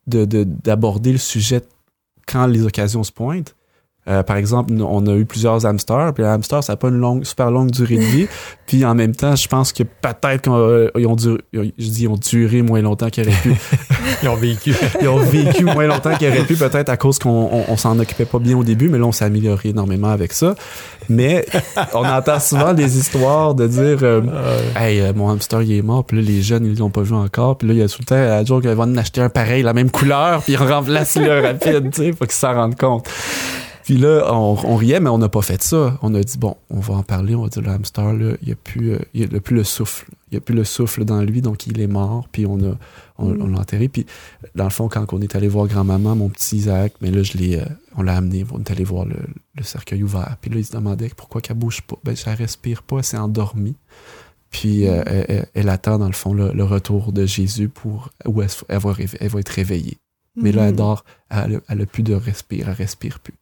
d'aborder le sujet quand les occasions se pointent. Euh, par exemple, on a eu plusieurs hamsters, puis les hamsters, ça n'a pas une longue, super longue durée de vie. puis en même temps, je pense que peut-être qu'ils euh, ont, duré, je dis, ils ont duré moins longtemps qu'ils auraient pu. ils ont vécu. ils ont vécu moins longtemps qu'ils auraient pu, peut-être à cause qu'on on, s'en occupait pas bien au début, mais là, on s'est amélioré énormément avec ça. Mais on entend souvent des histoires de dire euh, Hey, mon hamster, il est mort, puis là, les jeunes, ils l'ont pas vu encore, puis là, il y a tout le temps qu'ils vont en acheter un pareil, la même couleur, puis ils remplacent le rapide, tu sais, faut qu'ils s'en rendent compte. Puis là, on, riait, mais on n'a pas fait ça. On a dit, bon, on va en parler, on va dire, le hamster, là, il n'y a, plus, euh, il a plus le souffle. Il n'y a plus le souffle dans lui, donc il est mort. Puis on a on, mm. l'a enterré. Puis dans le fond, quand on est allé voir grand-maman, mon petit Isaac, mais là, je l'ai, euh, on l'a amené, on est allé voir le, cercueil ouvert. Puis là, il se demandait pourquoi qu'elle bouge pas. Ben, ça respire pas, elle s'est endormie. Puis euh, mm. elle, attend, dans le fond, le, retour de Jésus pour où elle, va, elle va, être réveillée. Mais là, elle mm. dort, elle, n'a plus de respire, elle respire plus.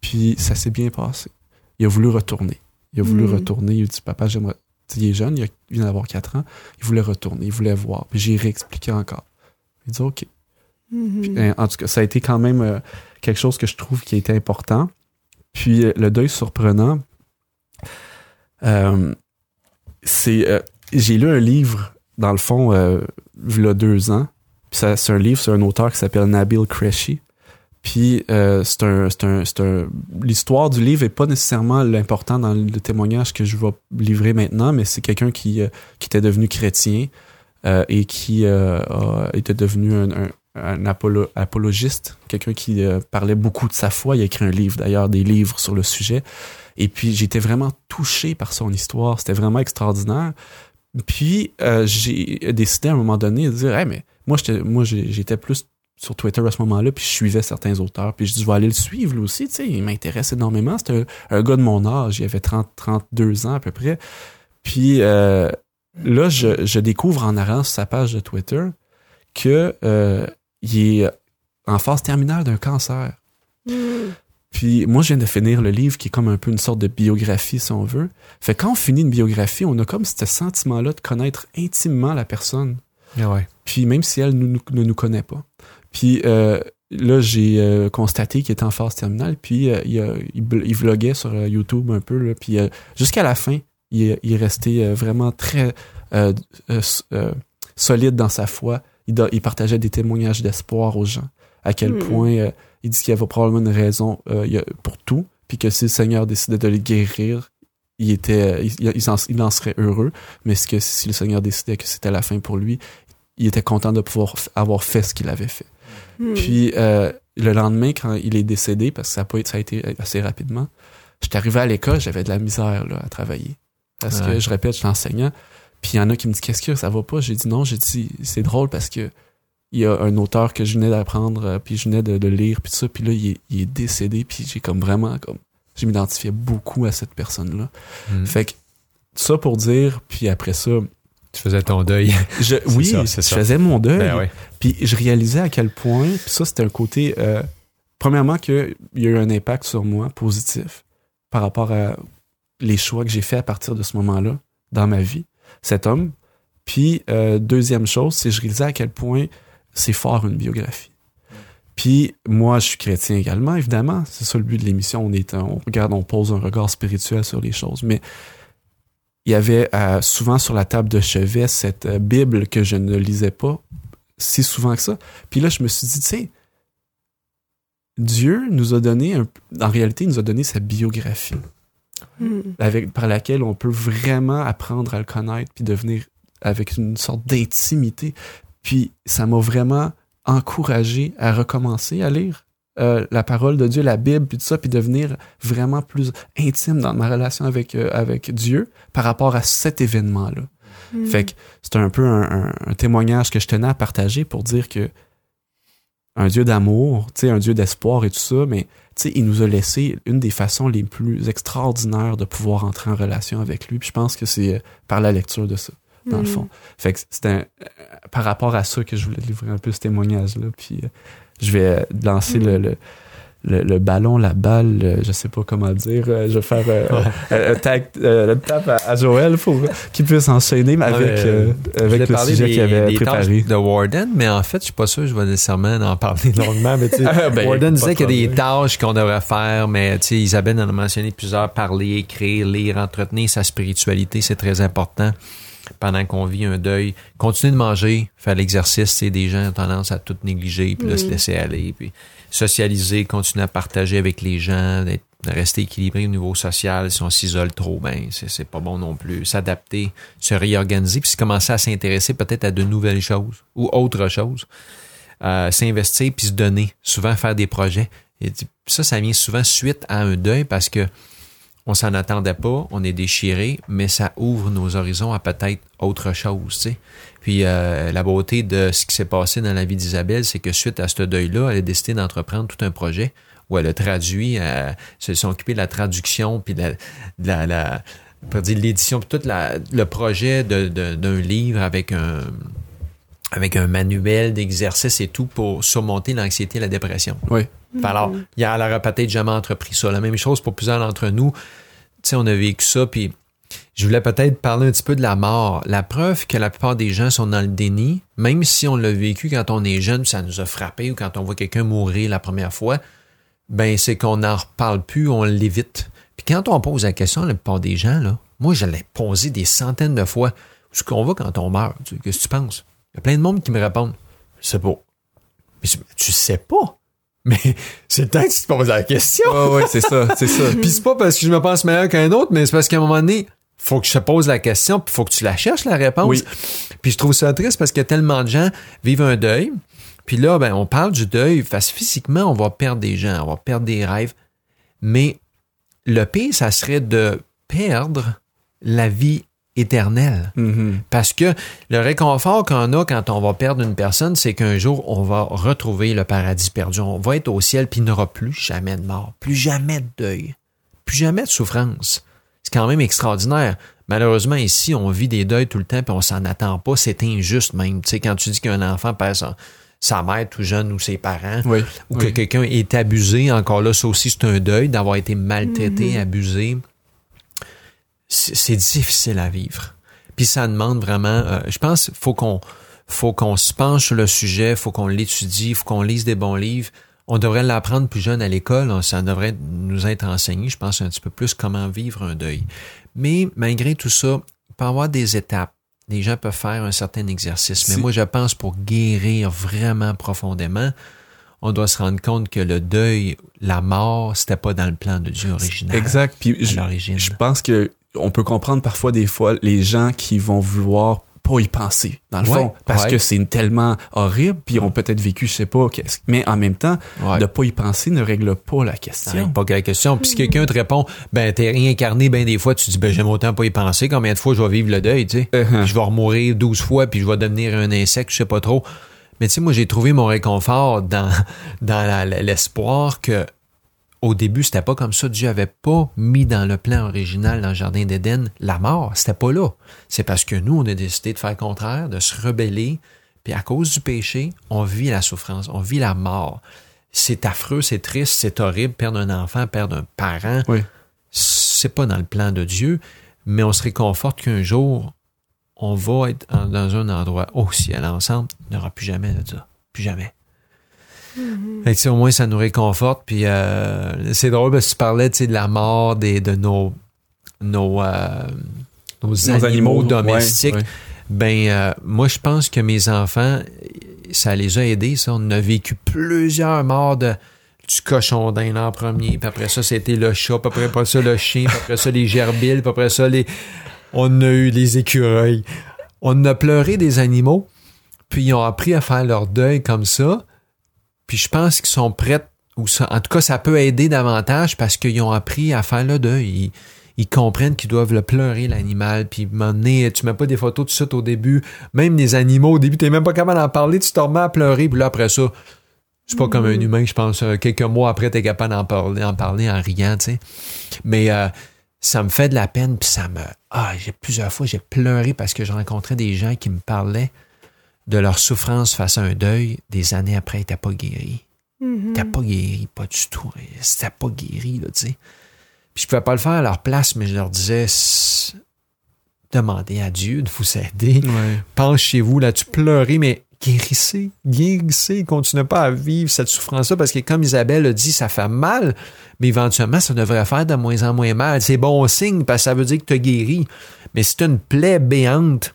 Puis ça s'est bien passé. Il a voulu retourner. Il a voulu mm. retourner. Il a dit Papa, j'aimerais. Il est jeune, il, vient d'avoir 4 ans. Il voulait retourner, il voulait voir. Puis j'ai réexpliqué encore. Il dit OK. Mm-hmm. Ben, en tout cas, ça a été quand même euh, quelque chose que je trouve qui a été important. Puis euh, le deuil surprenant, euh, c'est. j'ai lu un livre, dans le fond, il y a deux ans. Puis c'est un livre, c'est un auteur qui s'appelle Nabil Qureshi. Puis euh, c'est un, un, l'histoire du livre est pas nécessairement l'important dans le témoignage que je vais livrer maintenant, mais c'est quelqu'un qui, euh, qui était devenu chrétien euh, et qui était devenu un, apologiste, quelqu'un qui parlait beaucoup de sa foi. Il a écrit un livre d'ailleurs, des livres sur le sujet. Et puis j'étais vraiment touché par son histoire. C'était vraiment extraordinaire. Puis j'ai décidé à un moment donné de dire, hey, mais moi j'étais plus sur Twitter à ce moment-là, puis je suivais certains auteurs, puis je dis, je vais aller le suivre, lui aussi, tu sais, il m'intéresse énormément. C'était un, gars de mon âge, il avait 30, 32 ans à peu près. Puis euh, là, je, je, découvre en allant sur sa page de Twitter que euh, il est en phase terminale d'un cancer. Mm. Puis moi, je viens de finir le livre qui est comme un peu une sorte de biographie, si on veut. Fait quand on finit une biographie, on a comme ce sentiment-là de connaître intimement la personne. Ah ouais. Puis même si elle ne nous connaît pas. Puis euh, là, j'ai euh, constaté qu'il était en phase terminale, puis euh, il, il, vloguait sur YouTube un peu, là, puis jusqu'à la fin, il, il est resté vraiment très solide dans sa foi. Il, il partageait des témoignages d'espoir aux gens. À quel hmm. point il dit qu'il y avait probablement une raison pour tout, puis que si le Seigneur décidait de le guérir, il était, il, il, en, il en serait heureux, mais que si le Seigneur décidait que c'était la fin pour lui, il était content de pouvoir avoir fait ce qu'il avait fait. Hmm. Puis euh, le lendemain, quand il est décédé, parce que ça a, pas, ça a été assez rapidement, j'étais arrivé à l'école, j'avais de la misère là, à travailler. Parce que je répète, je suis enseignant. Puis il y en a qui me disent Qu'est-ce que ça va pas? J'ai dit non, j'ai dit c'est drôle parce que il y a un auteur que je venais d'apprendre, euh, puis je venais de, lire, puis tout ça, puis là, il est, décédé, puis j'ai comme vraiment comme je m'identifiais beaucoup à cette personne-là. Hmm. Fait que ça pour dire, puis après ça, tu faisais ton deuil. Je, oui, je faisais mon deuil. Ben puis je réalisais à quel point, puis ça c'était un côté, euh, premièrement qu'il y a eu un impact sur moi positif par rapport à les choix que j'ai faits à partir de ce moment-là dans ma vie, cet homme. Puis euh, deuxième chose, c'est je réalisais à quel point c'est fort une biographie. Puis moi, je suis chrétien également, évidemment. C'est ça le but de l'émission. On est, on regarde, on pose un regard spirituel sur les choses. Mais il y avait euh, souvent sur la table de chevet cette euh, Bible que je ne lisais pas si souvent que ça. Puis là, je me suis dit, tu sais, Dieu nous a donné, en réalité, il nous a donné sa biographie, hmm. avec, par laquelle on peut vraiment apprendre à le connaître, puis devenir avec une sorte d'intimité. Puis ça m'a vraiment encouragé à recommencer à lire euh, la parole de Dieu, la Bible, puis tout ça, puis devenir vraiment plus intime dans ma relation avec, euh, avec Dieu par rapport à cet événement-là. Hmm. Fait que c'est un peu un, témoignage que je tenais à partager pour dire que un Dieu d'amour, un Dieu d'espoir et tout ça, mais il nous a laissé une des façons les plus extraordinaires de pouvoir entrer en relation avec lui. Puis je pense que c'est euh, par la lecture de ça. dans le Mm. fond. Fait que euh, par rapport à ça que je voulais livrer un peu ce témoignage-là. Puis je vais lancer le, le, le, le ballon, la balle, euh, je sais pas comment dire. euh, je vais faire euh, tag, une tape à, à Joël pour qu'il puisse enchaîner avec, avec le sujet qu'il avait des préparé. de Warden, mais en fait, je suis pas sûr que je vais nécessairement en parler longuement. Mais Ah, ben, Warden disait qu'il y a des tâches qu'on devrait faire, mais Isabelle en a mentionné plusieurs, parler, écrire, lire, entretenir sa spiritualité, c'est très important pendant qu'on vit un deuil. Continuer de manger, faire l'exercice, c'est des gens ont tendance à tout négliger, puis là, se laisser aller, puis socialiser, continuer à partager avec les gens, d'être de rester équilibré au niveau social. Si on s'isole trop, ben c'est c'est pas bon non plus. S'adapter, se réorganiser, puis commencer à s'intéresser peut-être à de nouvelles choses ou autre chose. Euh, s'investir puis se donner. Souvent faire des projets. Et ça, ça vient souvent suite à un deuil parce que on s'en attendait pas, on est déchiré, mais ça ouvre nos horizons à peut-être autre chose, tu sais. Puis euh, la beauté de ce qui s'est passé dans la vie d'Isabelle, c'est que suite à ce deuil-là, elle a décidé d'entreprendre tout un projet où elle a traduit, euh, se sont de la traduction, puis de la, de la, l'édition, puis tout le projet d'un livre avec un avec un manuel d'exercice et tout pour surmonter l'anxiété et la dépression. Oui. Fait Alors, il y a, elle aurait peut-être jamais entrepris ça. La même chose pour plusieurs d'entre nous. Tu sais, on a vécu ça, puis je voulais peut-être parler un petit peu de la mort. La preuve que la plupart des gens sont dans le déni, même si on l'a vécu quand on est jeune, ça nous a frappé, ou quand on voit quelqu'un mourir la première fois, ben c'est qu'on n'en reparle plus, on l'évite. Puis quand on pose la question, la plupart des gens, là, moi, je l'ai posé des centaines de fois. Où est-ce qu'on va quand on meurt? Tu- Qu'est-ce que tu penses? Il y a plein de monde qui me répondent. Je sais pas. Mais tu- tu sais pas. Mais c'est le temps que tu te poses la question. Ouais, ouais, c'est ça, c'est ça. Puis c'est pas parce que je me pense meilleur qu'un autre, mais c'est parce qu'à un moment donné, faut que je te pose la question, puis faut que tu la cherches, la réponse. Oui. Puis je trouve ça triste parce que tellement de gens vivent un deuil. Puis là, ben, on parle du deuil, parce que physiquement, on va perdre des gens, on va perdre des rêves. Mais le pire, ça serait de perdre la vie éternelle. Mhm. Parce que le réconfort qu'on a quand on va perdre une personne, c'est qu'un jour, on va retrouver le paradis perdu. On va être au ciel, puis il n'y aura plus jamais de mort, plus jamais de deuil, plus jamais de souffrance. C'est quand même extraordinaire. Malheureusement, ici, on vit des deuils tout le temps, puis on s'en attend pas. C'est injuste même. Tu sais, quand tu dis qu'un enfant perd sa, sa mère tout jeune ou ses parents, Oui. ou que oui. quelqu'un est abusé, encore là, ça aussi, c'est un deuil d'avoir été maltraité, abusé. C'est difficile à vivre. Puis ça demande vraiment, euh, je pense, faut qu'on faut qu'on se penche sur le sujet, faut qu'on l'étudie, faut qu'on lise des bons livres. On devrait l'apprendre plus jeune à l'école, hein, ça devrait nous être enseigné, je pense, un petit peu plus comment vivre un deuil. Mais malgré tout ça, il peut y avoir des étapes. Les gens peuvent faire un certain exercice. Mais moi, je pense pour guérir vraiment profondément, on doit se rendre compte que le deuil, la mort, c'était pas dans le plan de Dieu original. Exact. Puis je, je pense que on peut comprendre parfois des fois les gens qui vont vouloir pas y penser dans le Ouais, fond parce ouais. que c'est tellement horrible puis ils ont peut-être vécu je sais pas qu'est-ce mais en même temps Ouais. de pas y penser ne règle pas la question. règle pas la question. Puis si quelqu'un te répond, ben t'es réincarné ben des fois, tu dis ben j'aime autant pas y penser. Combien de fois je vais vivre le deuil, tu sais? Uh-huh. Je vais remourir 12 fois puis je vais devenir un insecte, je sais pas trop. Mais tu sais, moi j'ai trouvé mon réconfort dans dans l'espoir que au début c'était pas comme ça. Dieu avait pas mis dans le plan original dans le jardin d'Éden la mort. C'était pas là. C'est parce que nous on a décidé de faire le contraire, de se rebeller. Puis à cause du péché, on vit la souffrance, on vit la mort. C'est affreux, c'est triste, c'est horrible, perdre un enfant, perdre un parent. Oui. C'est pas dans le plan de Dieu, mais on se réconforte qu'un jour, on va être dans un endroit au ciel ensemble. Il n'y aura plus jamais de ça. Plus jamais. Fait que, tu sais, au moins, ça nous réconforte. Puis euh, c'est drôle parce que tu parlais de la mort des, de nos, nos, euh, nos, animaux, domestiques. ouais, ouais. Ben, euh, moi, je pense que mes enfants, ça les a aidés, ça. On a vécu plusieurs morts de, du cochon d'Inde en premier, puis après ça, c'était le chat, puis après, après ça, le chien, puis après ça, les gerbilles, puis après ça, les... on a eu les écureuils. On a pleuré des animaux, puis ils ont appris à faire leur deuil comme ça, puis je pense qu'ils sont prêts, ou ça, en tout cas, ça peut aider davantage parce qu'ils ont appris à faire le deuil. Ils, ils comprennent qu'ils doivent le pleurer, l'animal, puis m'emmener, tu mets pas des photos tout de suite au début, même les animaux, au début, t'es même pas capable d'en parler, tu te remets à pleurer, puis là, après ça, c'est pas comme un humain, je pense, euh, quelques mois après, t'es capable d'en parler, en parler en riant, tu sais. Mais euh, ça me fait de la peine, puis ça me... Ah, j'ai plusieurs fois, j'ai pleuré parce que je rencontrais des gens qui me parlaient de leur souffrance face à un deuil des années après, ils n'étaient pas guéris. Mhm. Ils n'étaient pas guéris, pas du tout. C'était pas guéri, là, tu sais. Puis je pouvais pas le faire à leur place, mais je leur disais, demandez à Dieu de vous aider. Ouais. Penchez-vous là-dessus, pleurez, mais guérissez, guérissez, continuez pas à vivre cette souffrance-là, parce que comme Isabelle a dit, ça fait mal, mais éventuellement, ça devrait faire de moins en moins mal. C'est bon signe, parce que ça veut dire que tu as guéri. Mais si tu une plaie béante,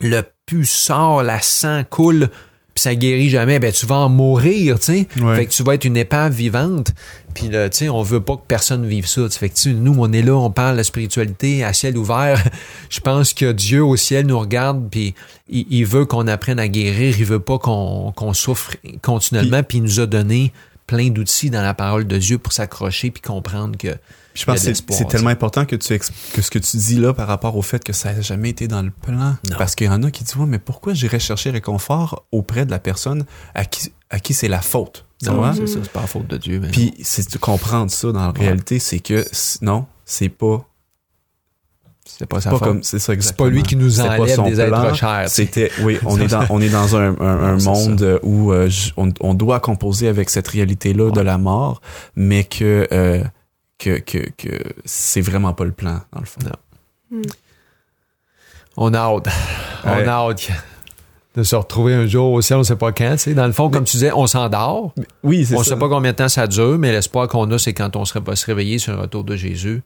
le pus sort, la sang coule, puis ça guérit jamais, ben tu vas en mourir, tu sais. Ouais. Fait que tu vas être une épave vivante. Puis là, tu sais, on veut pas que personne vive ça. Fait que tu nous, on est là, on parle de spiritualité à ciel ouvert. Je pense que Dieu au ciel nous regarde, puis il, il veut qu'on apprenne à guérir. Il veut pas qu'on souffre continuellement. Puis il nous a donné plein d'outils dans la parole de Dieu pour s'accrocher puis comprendre que je pense que c'est c'est sais. tellement important que tu exp- que ce que tu dis là par rapport au fait que ça n'a jamais été dans le plan. Non. Parce qu'il y en a qui disent ouais, mais pourquoi j'irais chercher réconfort auprès de la personne à qui à qui c'est la faute. Non, c'est ça, c'est pas la faute de Dieu. Mais Puis c'est de comprendre ça dans la réalité, c'est que non, c'est pas c'est pas sa pas comme c'est ça C'est exactement. pas lui qui nous C'est pas enlève son des plan. êtres chers. C'était oui, on est dans on est dans un, un- un Non, c'est monde euh, où euh, on, on doit composer avec cette réalité là de la mort, mais que euh, que que que c'est vraiment pas le plan dans le fond. Non. On a hâte. On a hâte de se retrouver un jour au ciel, on sait pas quand. Dans le fond, comme tu disais, on s'endort. Oui, c'est On ça. sait pas combien de temps ça dure, mais l'espoir qu'on a, c'est quand on sera- va se réveiller sur un retour de Jésus,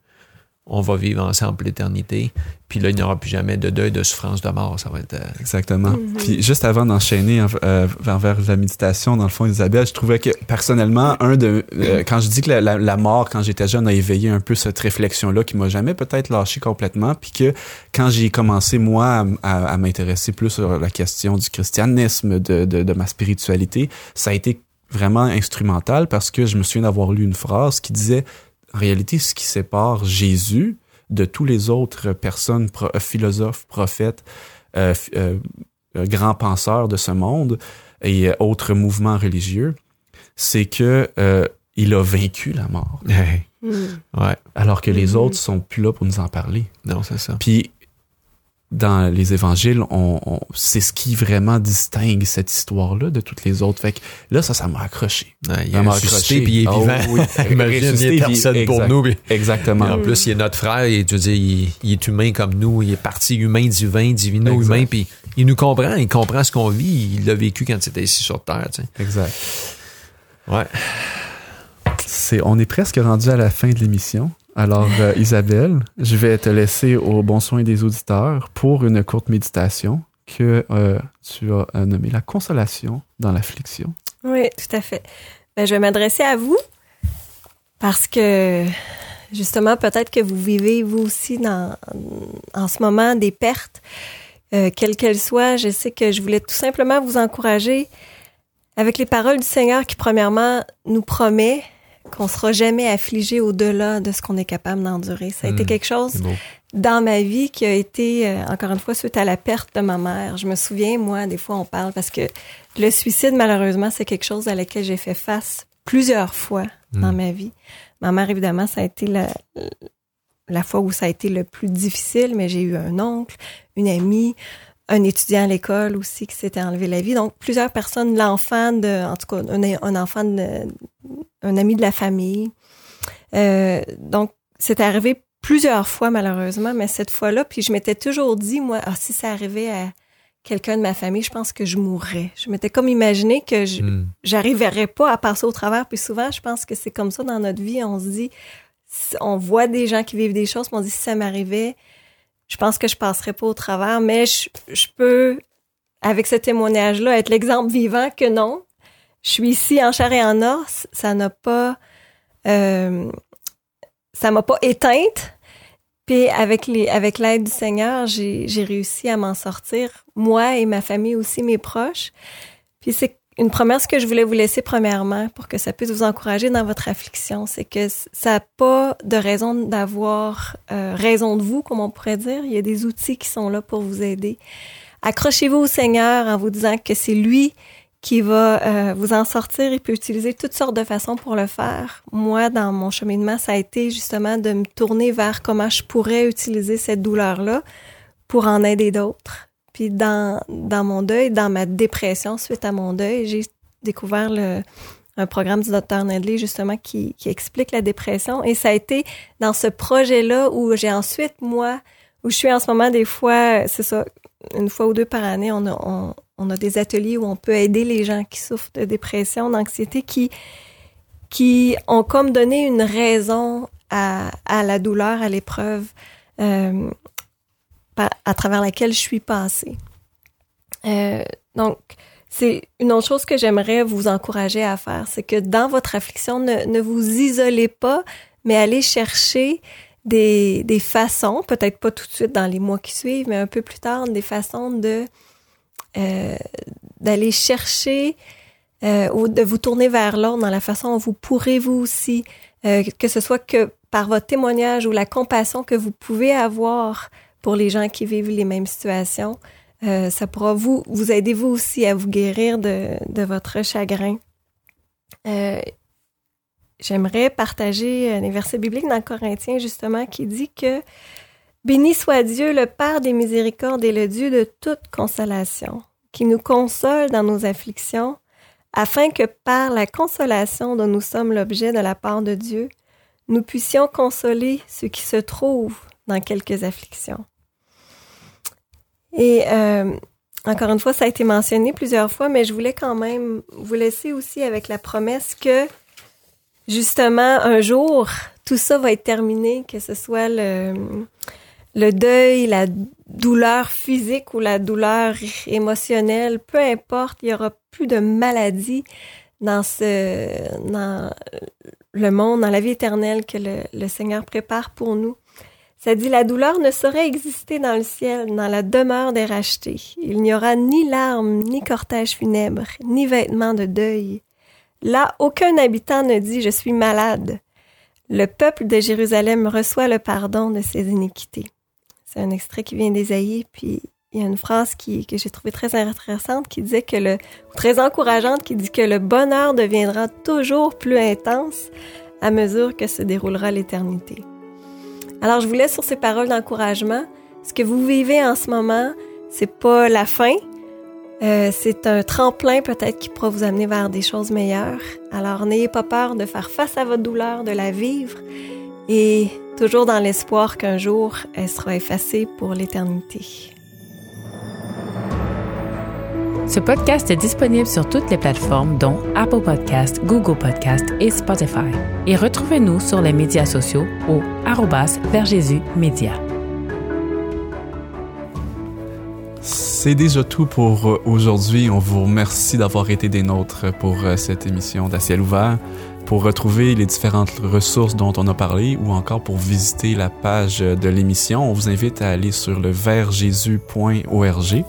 on va vivre ensemble l'éternité. Puis là, il n'y aura plus jamais de deuil, de souffrance, de mort. Ça va être. euh, Exactement. Mhm. Puis juste avant d'enchaîner en- euh, vers, vers la méditation, dans le fond, Isabelle, je trouvais que personnellement, un de euh, quand je dis que la, la- la mort, quand j'étais jeune, a éveillé un peu cette réflexion-là qui m'a jamais peut-être lâché complètement, puis que quand j'ai commencé moi à, à- à m'intéresser plus sur la question du christianisme, de, de, de ma spiritualité, ça a été vraiment instrumental parce que je me souviens d'avoir lu une phrase qui disait en réalité, ce qui sépare Jésus de tous les autres personnes, pro- euh, philosophes, prophètes, euh, euh, grands penseurs de ce monde et autres mouvements religieux, c'est que euh, il a vaincu la mort, ouais. alors que les Mhm. autres sont plus là pour nous en parler. Non, c'est ça. Puis dans les évangiles, on, on- c'est ce qui vraiment distingue cette histoire-là de toutes les autres. Fait que là, ça, ça m'a accroché. Ouais, il Ça m'a ressuscité, puis il est Oh, vivant. oui. Imagine, il est personne pour nous. puis- Exactement. En plus, il est notre frère, et tu veux dire, il, il est humain comme nous, il est parti humain, divin, divino, Exact. humain, puis il nous comprend, il comprend ce qu'on vit, il l'a vécu quand il était ici sur Terre, tu sais. Exact. Ouais. C'est, on est presque rendu à la fin de l'émission. Alors, euh, Isabelle, je vais te laisser au bon soin des auditeurs pour une courte méditation que euh, tu as euh, nommée la consolation dans l'affliction. Oui, tout à fait. Ben, je vais m'adresser à vous parce que justement, peut-être que vous vivez vous aussi dans, en ce moment des pertes, quelles qu'elles soient. Je sais que je voulais tout simplement vous encourager avec les paroles du Seigneur qui, premièrement, nous promet qu'on sera jamais affligé au-delà de ce qu'on est capable d'endurer. Ça a été Mm. quelque chose dans ma vie qui a été, euh, encore une fois, suite à la perte de ma mère. Je me souviens, moi, des fois, on parle parce que le suicide, malheureusement, c'est quelque chose à laquelle j'ai fait face plusieurs fois dans Mm. ma vie. Ma mère, évidemment, ça a été la, la fois où ça a été le plus difficile, mais j'ai eu un oncle, une amie, un étudiant à l'école aussi qui s'était enlevé la vie. Donc, plusieurs personnes, l'enfant de, en tout cas, un, un enfant de, un ami de la famille. Euh, donc, c'est arrivé plusieurs fois, malheureusement, mais cette fois-là, puis je m'étais toujours dit, moi, ah, si ça arrivait à quelqu'un de ma famille, je pense que je mourrais. Je m'étais comme imaginé que je, Mm. j'arriverais pas à passer au travers. Puis souvent, je pense que c'est comme ça dans notre vie. On se dit, on voit des gens qui vivent des choses, puis on se dit, si ça m'arrivait, je pense que je passerais pas au travers. Mais je, je peux, avec ce témoignage-là, être l'exemple vivant que non. Je suis ici en chair et en os. Ça n'a pas, euh, ça m'a pas éteinte. Puis avec les, avec l'aide du Seigneur, j'ai, j'ai réussi à m'en sortir. Moi et ma famille aussi, mes proches. Puis c'est une promesse que je voulais vous laisser premièrement pour que ça puisse vous encourager dans votre affliction. C'est que ça n'a pas de raison d'avoir euh, raison de vous, comme on pourrait dire. Il y a des outils qui sont là pour vous aider. Accrochez-vous au Seigneur en vous disant que c'est lui qui va euh, vous en sortir. Il peut utiliser toutes sortes de façons pour le faire. Moi, dans mon cheminement, ça a été justement de me tourner vers comment je pourrais utiliser cette douleur-là pour en aider d'autres. Puis dans, dans mon deuil, dans ma dépression suite à mon deuil, j'ai découvert le, un programme du docteur Nedley justement qui, qui explique la dépression. Et ça a été dans ce projet-là où j'ai ensuite, moi, où je suis en ce moment des fois, c'est ça, une fois ou deux par année, on a, on, on a des ateliers où on peut aider les gens qui souffrent de dépression, d'anxiété, qui, qui ont comme donné une raison à, à la douleur, à l'épreuve euh, à travers laquelle je suis passée. Euh, donc, c'est une autre chose que j'aimerais vous encourager à faire, c'est que dans votre affliction, ne, ne, vous isolez pas, mais allez chercher des, des façons, peut-être pas tout de suite dans les mois qui suivent, mais un peu plus tard, des façons de euh, d'aller chercher euh, ou de vous tourner vers l'autre dans la façon dont vous pourrez vous aussi, euh, que ce soit que par votre témoignage ou la compassion que vous pouvez avoir pour les gens qui vivent les mêmes situations, euh, ça pourra vous vous aider vous aussi à vous guérir de, de votre chagrin. Euh, J'aimerais partager les versets bibliques dans Corinthiens justement qui dit que Béni soit Dieu, le Père des miséricordes et le Dieu de toute consolation, qui nous console dans nos afflictions, afin que par la consolation dont nous sommes l'objet de la part de Dieu, nous puissions consoler ceux qui se trouvent dans quelques afflictions. Et euh, encore une fois, ça a été mentionné plusieurs fois, mais je voulais quand même vous laisser aussi avec la promesse que justement un jour tout ça va être terminé, que ce soit le deuil, la douleur physique ou la douleur émotionnelle, peu importe, il y aura plus de maladies dans ce, dans le monde, dans la vie éternelle que le Seigneur prépare pour nous. Ça dit, la douleur ne saurait exister dans le ciel, dans la demeure des rachetés. Il n'y aura ni larmes, ni cortège funèbre, ni vêtements de deuil. Là, aucun habitant ne dit, je suis malade. Le peuple de Jérusalem reçoit le pardon de ses iniquités. C'est un extrait qui vient d'Ésaïe, puis il y a une phrase qui, que j'ai trouvée très intéressante qui disait que le, très encourageante, qui dit que le bonheur deviendra toujours plus intense à mesure que se déroulera l'éternité. Alors, je vous laisse sur ces paroles d'encouragement. Ce que vous vivez en ce moment, c'est pas la fin. Euh, c'est un tremplin peut-être qui pourra vous amener vers des choses meilleures. Alors, n'ayez pas peur de faire face à votre douleur, de la vivre et toujours dans l'espoir qu'un jour elle sera effacée pour l'éternité. Ce podcast est disponible sur toutes les plateformes dont Apple Podcast, Google Podcast et Spotify. Et retrouvez-nous sur les médias sociaux au arrobas. C'est déjà tout pour euh, aujourd'hui. On vous remercie d'avoir été des nôtres pour euh, cette émission d'Aciel ouvert. Pour retrouver les différentes ressources dont on a parlé ou encore pour visiter la page de l'émission, on vous invite à aller sur le vertjésus.org.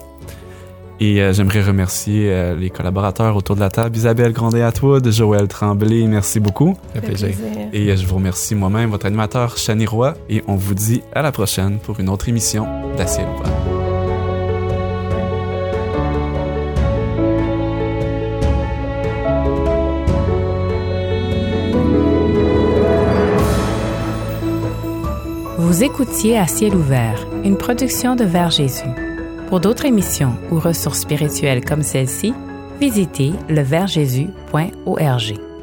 Et euh, j'aimerais remercier euh, les collaborateurs autour de la table, Isabelle Grandet-Atwood, Joël Tremblay, merci beaucoup. Ça fait plaisir. Et euh, je vous remercie moi-même, votre animateur Chani Roy, et on vous dit à la prochaine pour une autre émission d'Aciel ouvert. Vous écoutiez À ciel ouvert, une production de Vers Jésus. Pour d'autres émissions ou ressources spirituelles comme celle-ci, visitez leversjésus.org.